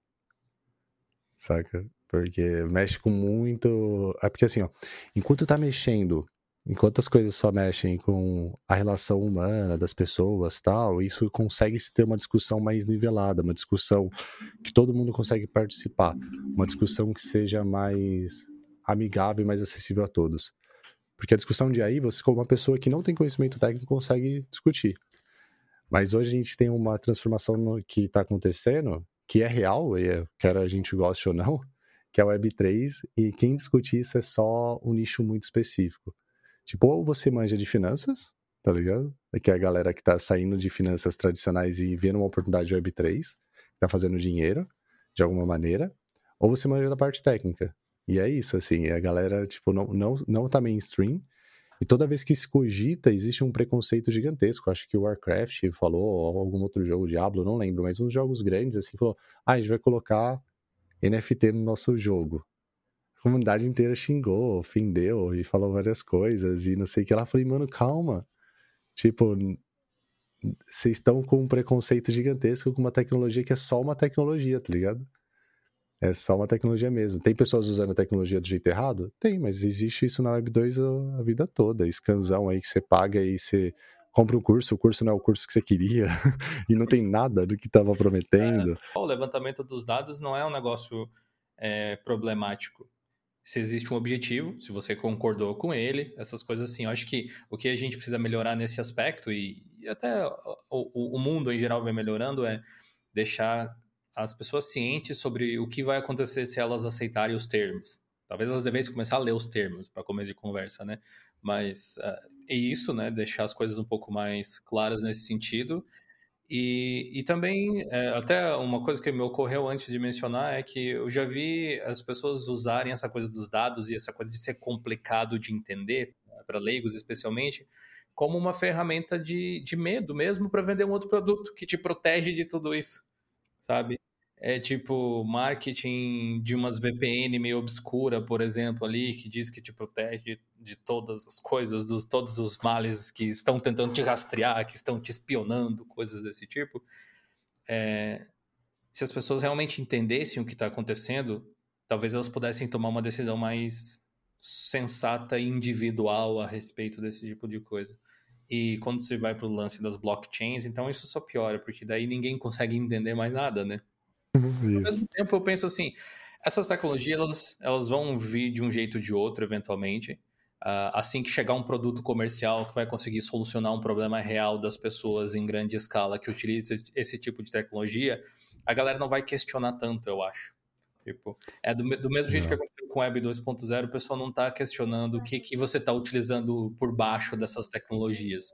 Saca? Porque mexe com muito. É porque assim, ó, enquanto tá mexendo, enquanto as coisas só mexem com a relação humana das pessoas tal, isso consegue se ter uma discussão mais nivelada, uma discussão que todo mundo consegue participar, uma discussão que seja mais amigável e mais acessível a todos. Porque a discussão de aí, você, como uma pessoa que não tem conhecimento técnico, consegue discutir. Mas hoje a gente tem uma transformação que está acontecendo, que é real, e é, quer a gente goste ou não, que é a Web3, e quem discute isso é só um nicho muito específico. Tipo, ou você manja de finanças, tá ligado? É que é a galera que tá saindo de finanças tradicionais e vendo uma oportunidade de Web3, tá fazendo dinheiro, de alguma maneira, ou você manja da parte técnica, e é isso, assim, a galera, tipo, não, não, não tá mainstream. E toda vez que se cogita, existe um preconceito gigantesco. Acho que o Warcraft falou, ou algum outro jogo, Diablo, não lembro, mas uns jogos grandes, assim, falou: ah, a gente vai colocar NFT no nosso jogo. A comunidade inteira xingou, ofendeu e falou várias coisas e não sei o que lá. Falei, mano, calma. Tipo, vocês estão com um preconceito gigantesco com uma tecnologia que é só uma tecnologia, tá ligado? É só uma tecnologia mesmo. Tem pessoas usando a tecnologia do jeito errado? Tem, mas existe isso na Web 2 a, vida toda. Scanzão aí que você paga e você compra um curso, o curso não é o curso que você queria [LAUGHS] e não tem nada do que estava prometendo. É, o levantamento dos dados não é um negócio é, problemático. Se existe um objetivo, se você concordou com ele, essas coisas assim. Eu acho que o que a gente precisa melhorar nesse aspecto, e, e até o, o mundo em geral vai melhorando, é deixar as pessoas cientes sobre o que vai acontecer se elas aceitarem os termos. Talvez elas devessem começar a ler os termos para começo de conversa, né? Mas uh, é isso, né? Deixar as coisas um pouco mais claras nesse sentido. E, e também, é, até uma coisa que me ocorreu antes de mencionar é que eu já vi as pessoas usarem essa coisa dos dados e essa coisa de ser complicado de entender, né, para leigos especialmente, como uma ferramenta de, de medo mesmo para vender um outro produto que te protege de tudo isso, sabe? É tipo marketing de umas VPN meio obscura, por exemplo, ali, que diz que te protege de todas as coisas, dos todos os males que estão tentando te rastrear, que estão te espionando, coisas desse tipo. É, se as pessoas realmente entendessem o que está acontecendo, talvez elas pudessem tomar uma decisão mais sensata e individual a respeito desse tipo de coisa. E quando você vai para o lance das blockchains, então isso só piora, porque daí ninguém consegue entender mais nada, né? Ao mesmo tempo, eu penso assim, essas tecnologias, elas, elas vão vir de um jeito ou de outro, eventualmente. Uh, assim que chegar um produto comercial que vai conseguir solucionar um problema real das pessoas em grande escala que utiliza esse tipo de tecnologia, a galera não vai questionar tanto, eu acho. Tipo, é do, do mesmo jeito não. que aconteceu com Web 2.0, o pessoal não está questionando o que, que você está utilizando por baixo dessas tecnologias.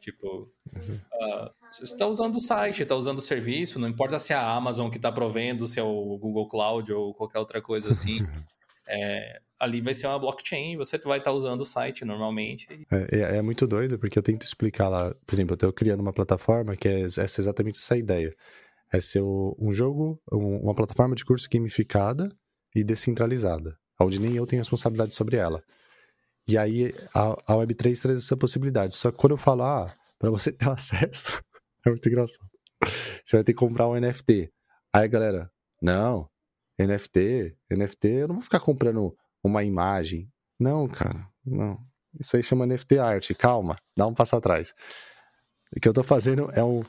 Tipo, uh, você está usando o site, está usando o serviço, não importa se é a Amazon que está provendo, se é o Google Cloud ou qualquer outra coisa assim. [LAUGHS] é, ali vai ser uma blockchain, você vai estar tá usando o site normalmente. É, é, é, muito doido, porque eu tento explicar lá, por exemplo, eu estou criando uma plataforma que é essa, exatamente essa ideia. É ser um jogo, uma plataforma de curso gamificada e descentralizada, onde nem eu tenho responsabilidade sobre ela. E aí a, a Web3 traz essa possibilidade. Só que quando eu falo, ah, para você [LAUGHS] ter acesso, [LAUGHS] é muito engraçado. Você vai ter que comprar um NFT. Aí, galera, não, NFT, NFT, eu não vou ficar comprando uma imagem. Não, cara, não. Isso aí chama NFT arte. Calma, dá um passo atrás. O que eu tô fazendo é um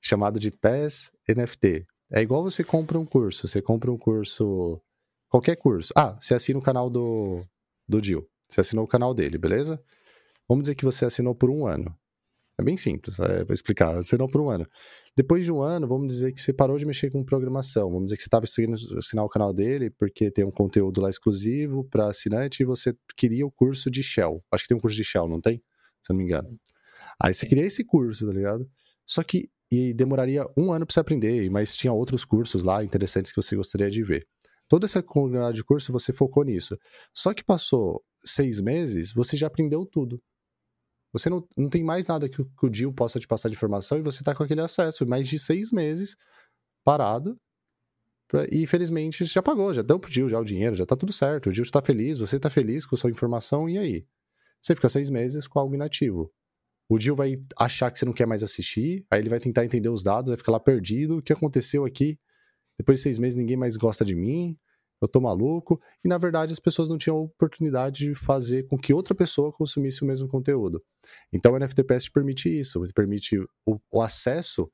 chamado de PES NFT. É igual você compra um curso. Você compra um curso, qualquer curso. Ah, você assina o canal do, do Dil. Você assinou o canal dele, beleza? Vamos dizer que você assinou por um ano. É bem simples, é, vou explicar. Assinou por um ano. Depois de um ano, vamos dizer que você parou de mexer com programação. Vamos dizer que você estava seguindo assinar o canal dele porque tem um conteúdo lá exclusivo para assinante e você queria o curso de Shell. Acho que tem um curso de Shell, não tem? Se eu não me engano. Aí você queria esse curso, tá ligado? Só que e demoraria um ano para você aprender, mas tinha outros cursos lá interessantes que você gostaria de ver. Toda essa comunidade de curso você focou nisso. Só que passou seis meses, você já aprendeu tudo. Você não, não tem mais nada que, que o Dio possa te passar de informação e você está com aquele acesso. Mais de seis meses parado. Pra, e felizmente já pagou, já deu pro Dio já o dinheiro, já tá tudo certo. O Dio está feliz, você está feliz com a sua informação, e aí? Você fica seis meses com algo inativo. O Dio vai achar que você não quer mais assistir, aí ele vai tentar entender os dados, vai ficar lá perdido. O que aconteceu aqui? Depois de seis meses ninguém mais gosta de mim, eu tô maluco. E na verdade as pessoas não tinham oportunidade de fazer com que outra pessoa consumisse o mesmo conteúdo. Então o NFTPS te permite isso, permite o, o acesso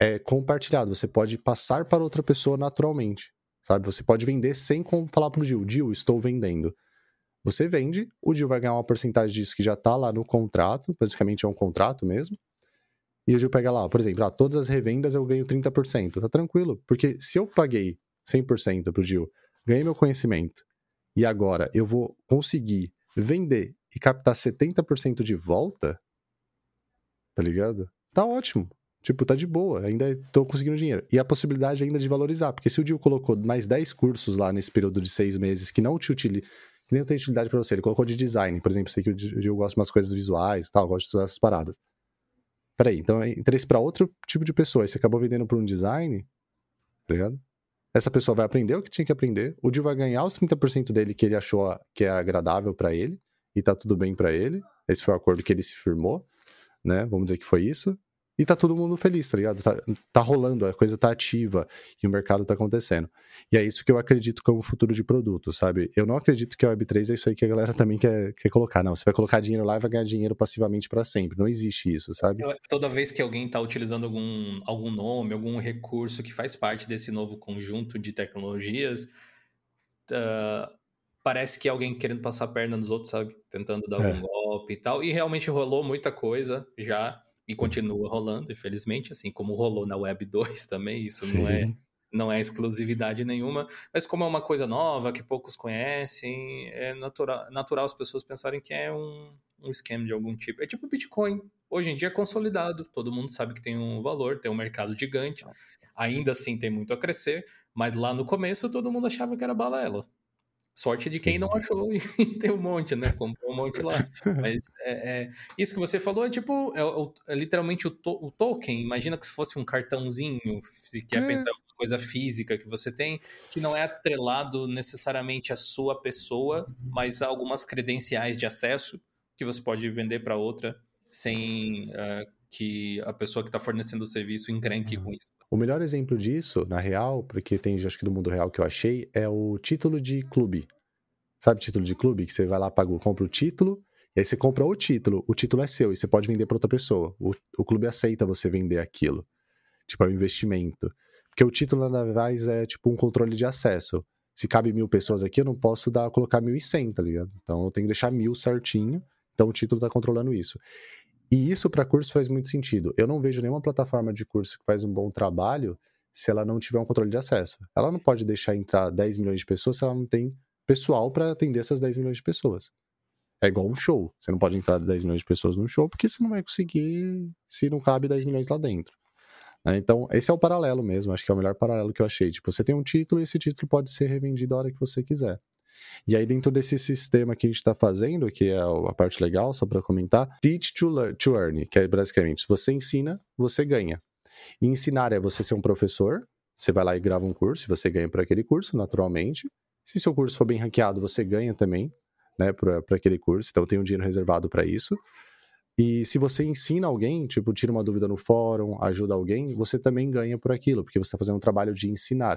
é compartilhado. Você pode passar para outra pessoa naturalmente, sabe? Você pode vender sem falar pro Gil, Gil, estou vendendo. Você vende, o Gil vai ganhar uma porcentagem disso que já está lá no contrato, basicamente é um contrato mesmo. E o Gil pega lá, por exemplo, ah, todas as revendas eu ganho 30%. Tá tranquilo, porque se eu paguei 100% pro Gil, ganhei meu conhecimento, e agora eu vou conseguir vender e captar 70% de volta, tá ligado? Tá ótimo. Tipo, tá de boa, ainda tô conseguindo dinheiro. E a possibilidade ainda de valorizar, porque se o Dio colocou mais 10 cursos lá nesse período de seis meses que não te utilizam, que nem tem utilidade para você. Ele colocou de design, por exemplo, sei que o Gil gosta de umas coisas visuais tal, gosta de estudar essas paradas. Peraí, então é interesse para outro tipo de pessoa. Você acabou vendendo por um design, tá ligado? Essa pessoa vai aprender o que tinha que aprender. O Gil vai ganhar os 30% dele que ele achou que é agradável para ele e tá tudo bem para ele. Esse foi o acordo que ele se firmou, né? Vamos dizer que foi isso e tá todo mundo feliz, tá ligado? Tá, tá, rolando, a coisa tá ativa e o mercado tá acontecendo. E é isso que eu acredito como futuro de produto, sabe? Eu não acredito que a Web3 é isso aí que a galera também quer, quer colocar. Não, você vai colocar dinheiro lá e vai ganhar dinheiro passivamente para sempre. Não existe isso, sabe? Toda vez que alguém tá utilizando algum, algum nome, algum recurso que faz parte desse novo conjunto de tecnologias, uh, parece que é alguém querendo passar a perna nos outros, sabe? Tentando dar é. algum golpe e tal. E realmente rolou muita coisa já e continua rolando, infelizmente, assim como rolou na Web 2 também, isso Sim. não é não é exclusividade nenhuma, mas como é uma coisa nova que poucos conhecem, é natural, natural as pessoas pensarem que é um, um esquema de algum tipo. É tipo Bitcoin. Hoje em dia é consolidado, todo mundo sabe que tem um valor, tem um mercado gigante. Ainda assim tem muito a crescer, mas lá no começo todo mundo achava que era balela. Sorte de quem não achou [LAUGHS] e tem um monte, né? Comprou um monte lá. Mas é, é, isso que você falou é tipo, é, é literalmente o, to, o, token. Imagina que fosse um cartãozinho, se quer é. pensar uma coisa física que você tem, que não é atrelado necessariamente à sua pessoa, mas a algumas credenciais de acesso que você pode vender para outra sem uh, que a pessoa que está fornecendo o serviço encrenque com isso. O melhor exemplo disso, na real, porque tem acho que do mundo real que eu achei, é o título de clube. Sabe título de clube? Que você vai lá, paga, compra o título, e aí você compra o título. O título é seu e você pode vender para outra pessoa. O, o clube aceita você vender aquilo. Tipo, é um investimento. Porque o título, na verdade, é tipo um controle de acesso. Se cabe mil pessoas aqui, eu não posso dar, colocar mil e cem, tá ligado? Então eu tenho que deixar mil certinho. Então o título está controlando isso. E isso para curso faz muito sentido. Eu não vejo nenhuma plataforma de curso que faz um bom trabalho se ela não tiver um controle de acesso. Ela não pode deixar entrar 10 milhões de pessoas se ela não tem pessoal para atender essas 10 milhões de pessoas. É igual um show. Você não pode entrar 10 milhões de pessoas num show porque você não vai conseguir se não cabe 10 milhões lá dentro. Né? Então, esse é o paralelo mesmo. Acho que é o melhor paralelo que eu achei. Tipo, você tem um título e esse título pode ser revendido a hora que você quiser. E aí, dentro desse sistema que a gente está fazendo, que é a parte legal, só para comentar, teach to, learn, to earn, que é basicamente, se você ensina, você ganha. E ensinar é você ser um professor, você vai lá e grava um curso, e você ganha por aquele curso, naturalmente. Se seu curso for bem ranqueado, você ganha também, né, para aquele curso. Então, tem um dinheiro reservado para isso. E se você ensina alguém, tipo, tira uma dúvida no fórum, ajuda alguém, você também ganha por aquilo, porque você está fazendo um trabalho de ensinar.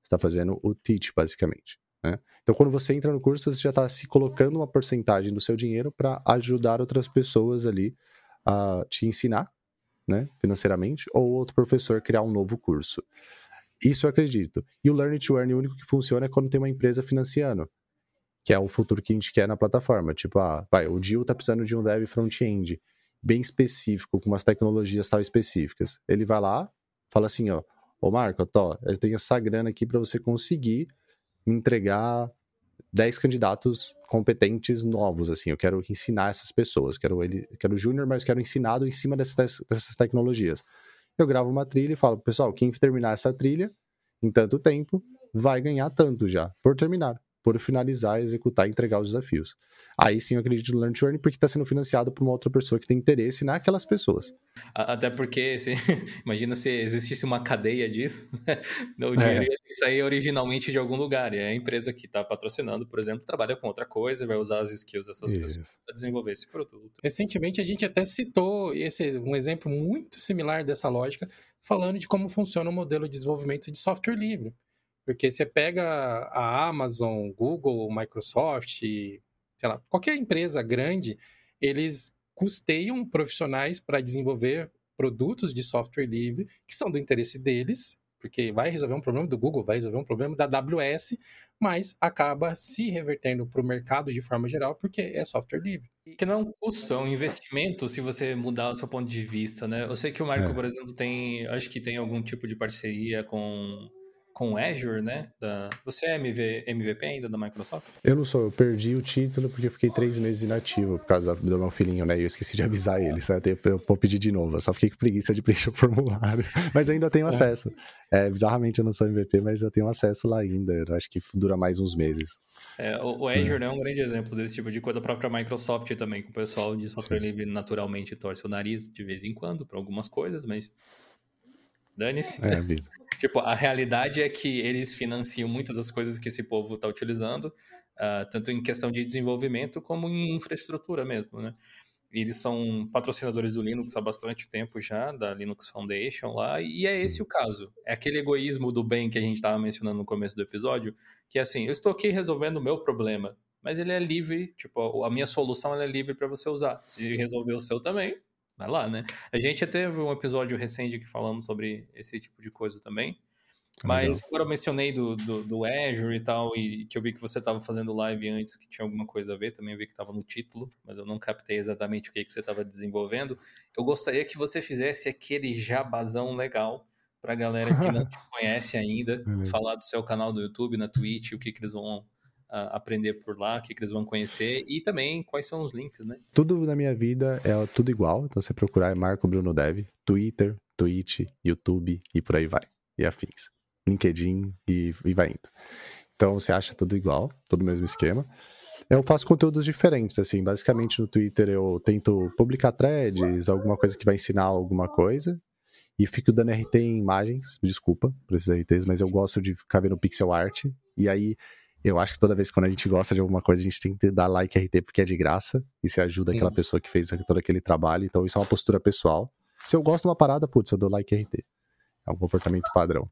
Você está fazendo o teach, basicamente. Né? Então, quando você entra no curso, você já está se colocando uma porcentagem do seu dinheiro para ajudar outras pessoas ali a te ensinar, né, financeiramente, ou outro professor criar um novo curso. Isso eu acredito. E o Learn to Earn, o único que funciona é quando tem uma empresa financiando, que é o futuro que a gente quer na plataforma. Tipo, ah, vai, o Gil está precisando de um dev front-end bem específico, com umas tecnologias tal específicas. Ele vai lá, fala assim, ó, ô Marco, tô, eu tenho essa grana aqui para você conseguir entregar 10 candidatos competentes novos, assim, eu quero ensinar essas pessoas, quero ele, quero júnior, mas quero ensinado em cima dessas, dessas tecnologias. Eu gravo uma trilha e falo, pessoal, quem terminar essa trilha em tanto tempo vai ganhar tanto já, por terminar. Por finalizar, executar e entregar os desafios. Aí sim eu acredito no Learn to Earn, porque está sendo financiado por uma outra pessoa que tem interesse naquelas pessoas. Até porque, se, [LAUGHS] imagina se existisse uma cadeia disso, né? o dinheiro é. ia sair originalmente de algum lugar, e a empresa que está patrocinando, por exemplo, trabalha com outra coisa, vai usar as skills dessas Isso. pessoas para desenvolver esse produto. Recentemente a gente até citou esse um exemplo muito similar dessa lógica, falando de como funciona o modelo de desenvolvimento de software livre. Porque você pega a Amazon, Google, Microsoft, sei lá, qualquer empresa grande, eles custeiam profissionais para desenvolver produtos de software livre que são do interesse deles, porque vai resolver um problema do Google, vai resolver um problema da AWS, mas acaba se revertendo para o mercado de forma geral, porque é software livre. Que não é um custo, é um investimento se você mudar o seu ponto de vista, né? Eu sei que o Marco, é. por exemplo, tem, acho que tem algum tipo de parceria com com Azure, né? Da... Você é MV... MVP ainda da Microsoft? Eu não sou, eu perdi o título porque eu fiquei três meses inativo por causa do meu filhinho, né? E eu esqueci de avisar ele, sabe? Eu vou pedir de novo, eu só fiquei com preguiça de preencher o formulário. [LAUGHS] Mas ainda tenho é. acesso. É, bizarramente eu não sou MVP, mas eu tenho acesso lá ainda. Eu acho que dura mais uns meses. É, o, o, Azure é. é um grande exemplo desse tipo de coisa. A própria Microsoft também, que o pessoal de software Sim. livre naturalmente torce o nariz de vez em quando para algumas coisas, mas dane-se. É a vida. [LAUGHS] Tipo, a realidade é que eles financiam muitas das coisas que esse povo está utilizando, uh, tanto em questão de desenvolvimento como em infraestrutura mesmo, né? Eles são patrocinadores do Linux há bastante tempo já, da Linux Foundation lá, e é Sim. esse o caso. É aquele egoísmo do bem que a gente estava mencionando no começo do episódio, que é assim, eu estou aqui resolvendo o meu problema, mas ele é livre, tipo, a minha solução é livre para você usar. Se resolver o seu também, vai lá, né? A gente teve um episódio recente que falamos sobre esse tipo de coisa também. Ah, Mas agora eu mencionei do, do, do, Azure e tal, e que eu vi que você estava fazendo live antes, que tinha alguma coisa a ver, também vi que estava no título, mas eu não captei exatamente o que, que você estava desenvolvendo. Eu gostaria que você fizesse aquele jabazão legal para a galera que não [LAUGHS] te conhece ainda, falar do seu canal do YouTube, na Twitch, o que, que eles vão aprender por lá, o que, que eles vão conhecer e também quais são os links, né? Tudo na minha vida é tudo igual, então você procurar é Marco Bruno Dev, Twitter, Twitch, YouTube e por aí vai, e afins. LinkedIn e, e vai indo. Então você acha tudo igual, todo o mesmo esquema. Eu faço conteúdos diferentes, assim, basicamente no Twitter eu tento publicar threads, alguma coisa que vai ensinar alguma coisa, e fico dando RT em imagens, desculpa por esses RTs, mas eu gosto de ficar vendo pixel art, e aí eu acho que toda vez que quando a gente gosta de alguma coisa, a gente tem que dar like RT porque é de graça. E se ajuda aquela uhum. pessoa que fez todo aquele trabalho. Então, isso é uma postura pessoal. Se eu gosto de uma parada, putz, eu dou like RT. É um comportamento padrão.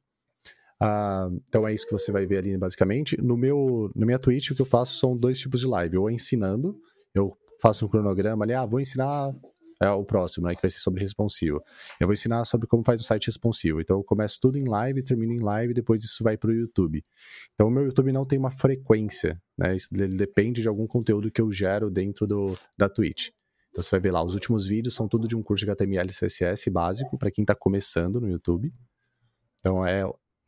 Ah, então é isso que você vai ver ali, basicamente. No meu, na minha Twitch, o que eu faço são dois tipos de live. Ou ensinando, eu faço um cronograma ali, ah, vou ensinar é o próximo, né, que vai ser sobre responsivo. Eu vou ensinar sobre como faz um site responsivo. Então eu começo tudo em live, termino em live, depois isso vai para o YouTube. Então o meu YouTube não tem uma frequência, né? Depende de algum conteúdo que eu gero dentro do, da Twitch. Então você vai ver lá, os últimos vídeos são tudo de um curso de HTML e CSS básico para quem está começando no YouTube. Então é,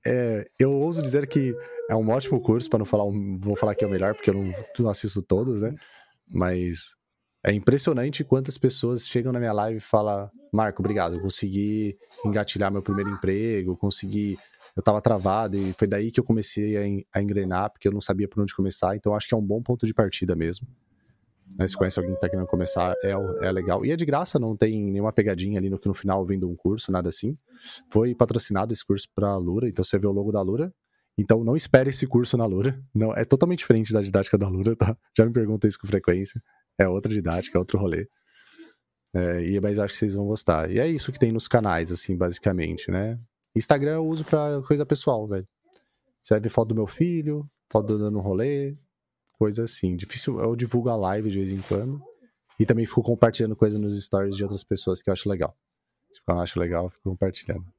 é, eu ouso dizer que é um ótimo curso, para não falar, vou falar que é o melhor, porque eu não, não assisto todos, né? Mas é impressionante quantas pessoas chegam na minha live e falam: Marco, obrigado, eu consegui engatilhar meu primeiro emprego, consegui. Eu estava travado e foi daí que eu comecei a, engrenar, porque eu não sabia por onde começar. Então acho que é um bom ponto de partida mesmo. Né, se conhece alguém que está querendo começar, é, é legal. E é de graça, não tem nenhuma pegadinha ali no, no final vendo um curso, nada assim. Foi patrocinado esse curso para a Lura, então você vê o logo da Lura. Então não espere esse curso na Lura. Não, é totalmente diferente da didática da Lura, tá? Já me perguntam isso com frequência. É outra didática, é outro rolê. É, e, mas acho que vocês vão gostar. E é isso que tem nos canais, assim, basicamente, né? Instagram eu uso pra coisa pessoal, velho. Você vai ver foto do meu filho, foto dando um rolê, coisa assim. Difícil, eu divulgo a live de vez em quando. E também fico compartilhando coisa nos stories de outras pessoas que eu acho legal. Quando eu acho legal, eu fico compartilhando.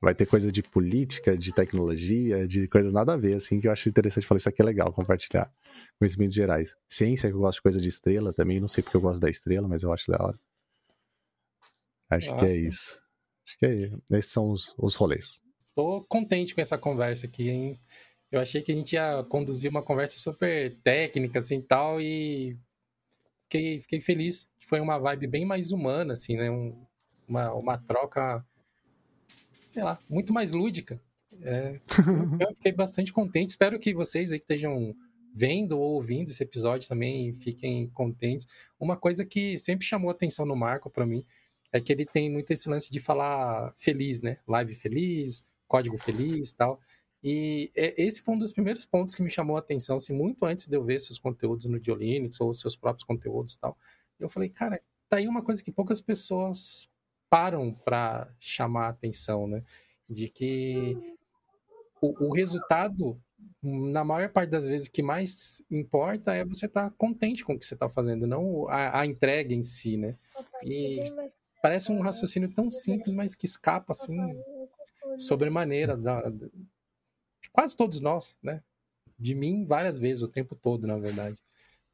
Vai ter coisa de política, de tecnologia, de coisas nada a ver, assim, que eu acho interessante falar, isso aqui é legal, compartilhar conhecimentos gerais. Ciência, que eu gosto de coisa de estrela também, não sei porque eu gosto da estrela, mas eu acho da hora. Acho ah. que é isso. Acho que é, esses são os, os rolês. Tô contente com essa conversa aqui, hein? Eu achei que a gente ia conduzir uma conversa super técnica, assim, tal, e fiquei, fiquei feliz que foi uma vibe bem mais humana, assim, né? Um, uma, uma troca, sei lá, muito mais lúdica. É, [LAUGHS] eu fiquei bastante contente. Espero que vocês aí que estejam vendo ou ouvindo esse episódio também fiquem contentes. Uma coisa que sempre chamou atenção no Marco para mim é que ele tem muito esse lance de falar feliz, né? Live feliz, código feliz tal. E esse foi um dos primeiros pontos que me chamou a atenção, assim, muito antes de eu ver seus conteúdos no Diolinux ou seus próprios conteúdos e tal. Eu falei, cara, tá aí uma coisa que poucas pessoas param para chamar a atenção, né? De que o, o, resultado, na maior parte das vezes, que mais importa é você estar tá contente com o que você está fazendo, não a, a, entrega em si, né? E parece um raciocínio tão simples, mas que escapa, assim, sobremaneira da, da, quase todos nós, né? De mim, várias vezes, o tempo todo, na verdade.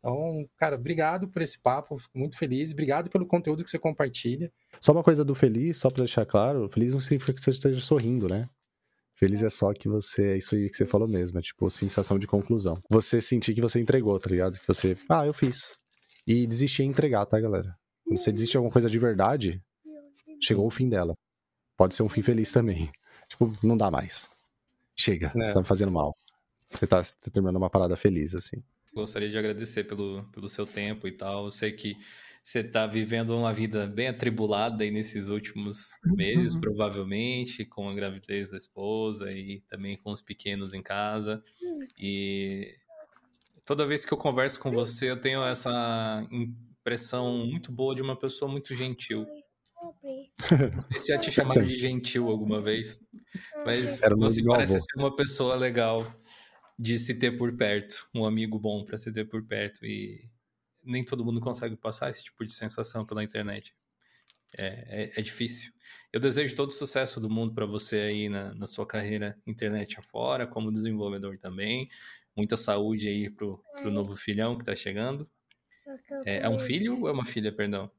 Então, cara, obrigado por esse papo, fico muito feliz. Obrigado pelo conteúdo que você compartilha. Só uma coisa do feliz, só para deixar claro, feliz não significa que você esteja sorrindo, né? Feliz é só que você, é isso aí que você falou mesmo, é tipo sensação de conclusão. Você sentir que você entregou, tá ligado? Que você, ah, eu fiz. E desistir em entregar, tá, galera? Quando você desiste de alguma coisa de verdade, chegou o fim dela. Pode ser um fim feliz também. Tipo, não dá mais. Chega, é. tá me fazendo mal. Você tá, tá terminando uma parada feliz, assim. Gostaria de agradecer pelo, pelo seu tempo e tal. Eu sei que você está vivendo uma vida bem atribulada aí nesses últimos meses, uhum. provavelmente, com a gravidez da esposa e também com os pequenos em casa. E toda vez que eu converso com você, eu tenho essa impressão muito boa de uma pessoa muito gentil. Não sei se já te chamaram de gentil alguma vez, mas você parece ser uma pessoa legal de se ter por perto, um amigo bom para se ter por perto e nem todo mundo consegue passar esse tipo de sensação pela internet. É, é, é difícil. Eu desejo todo o sucesso do mundo para você aí na, na, sua carreira internet afora, como desenvolvedor também. Muita saúde aí pro, pro novo filhão que tá chegando. É, é um filho ou é uma filha, perdão?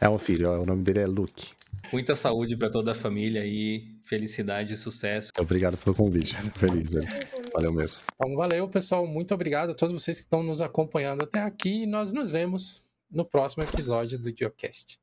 É um filho, o nome dele é Luke. Muita saúde para toda a família aí, felicidade e sucesso. Obrigado pelo convite. Feliz, velho. Valeu mesmo. Então, valeu, pessoal. Muito obrigado a todos vocês que estão nos acompanhando até aqui. E nós nos vemos no próximo episódio do Geocast.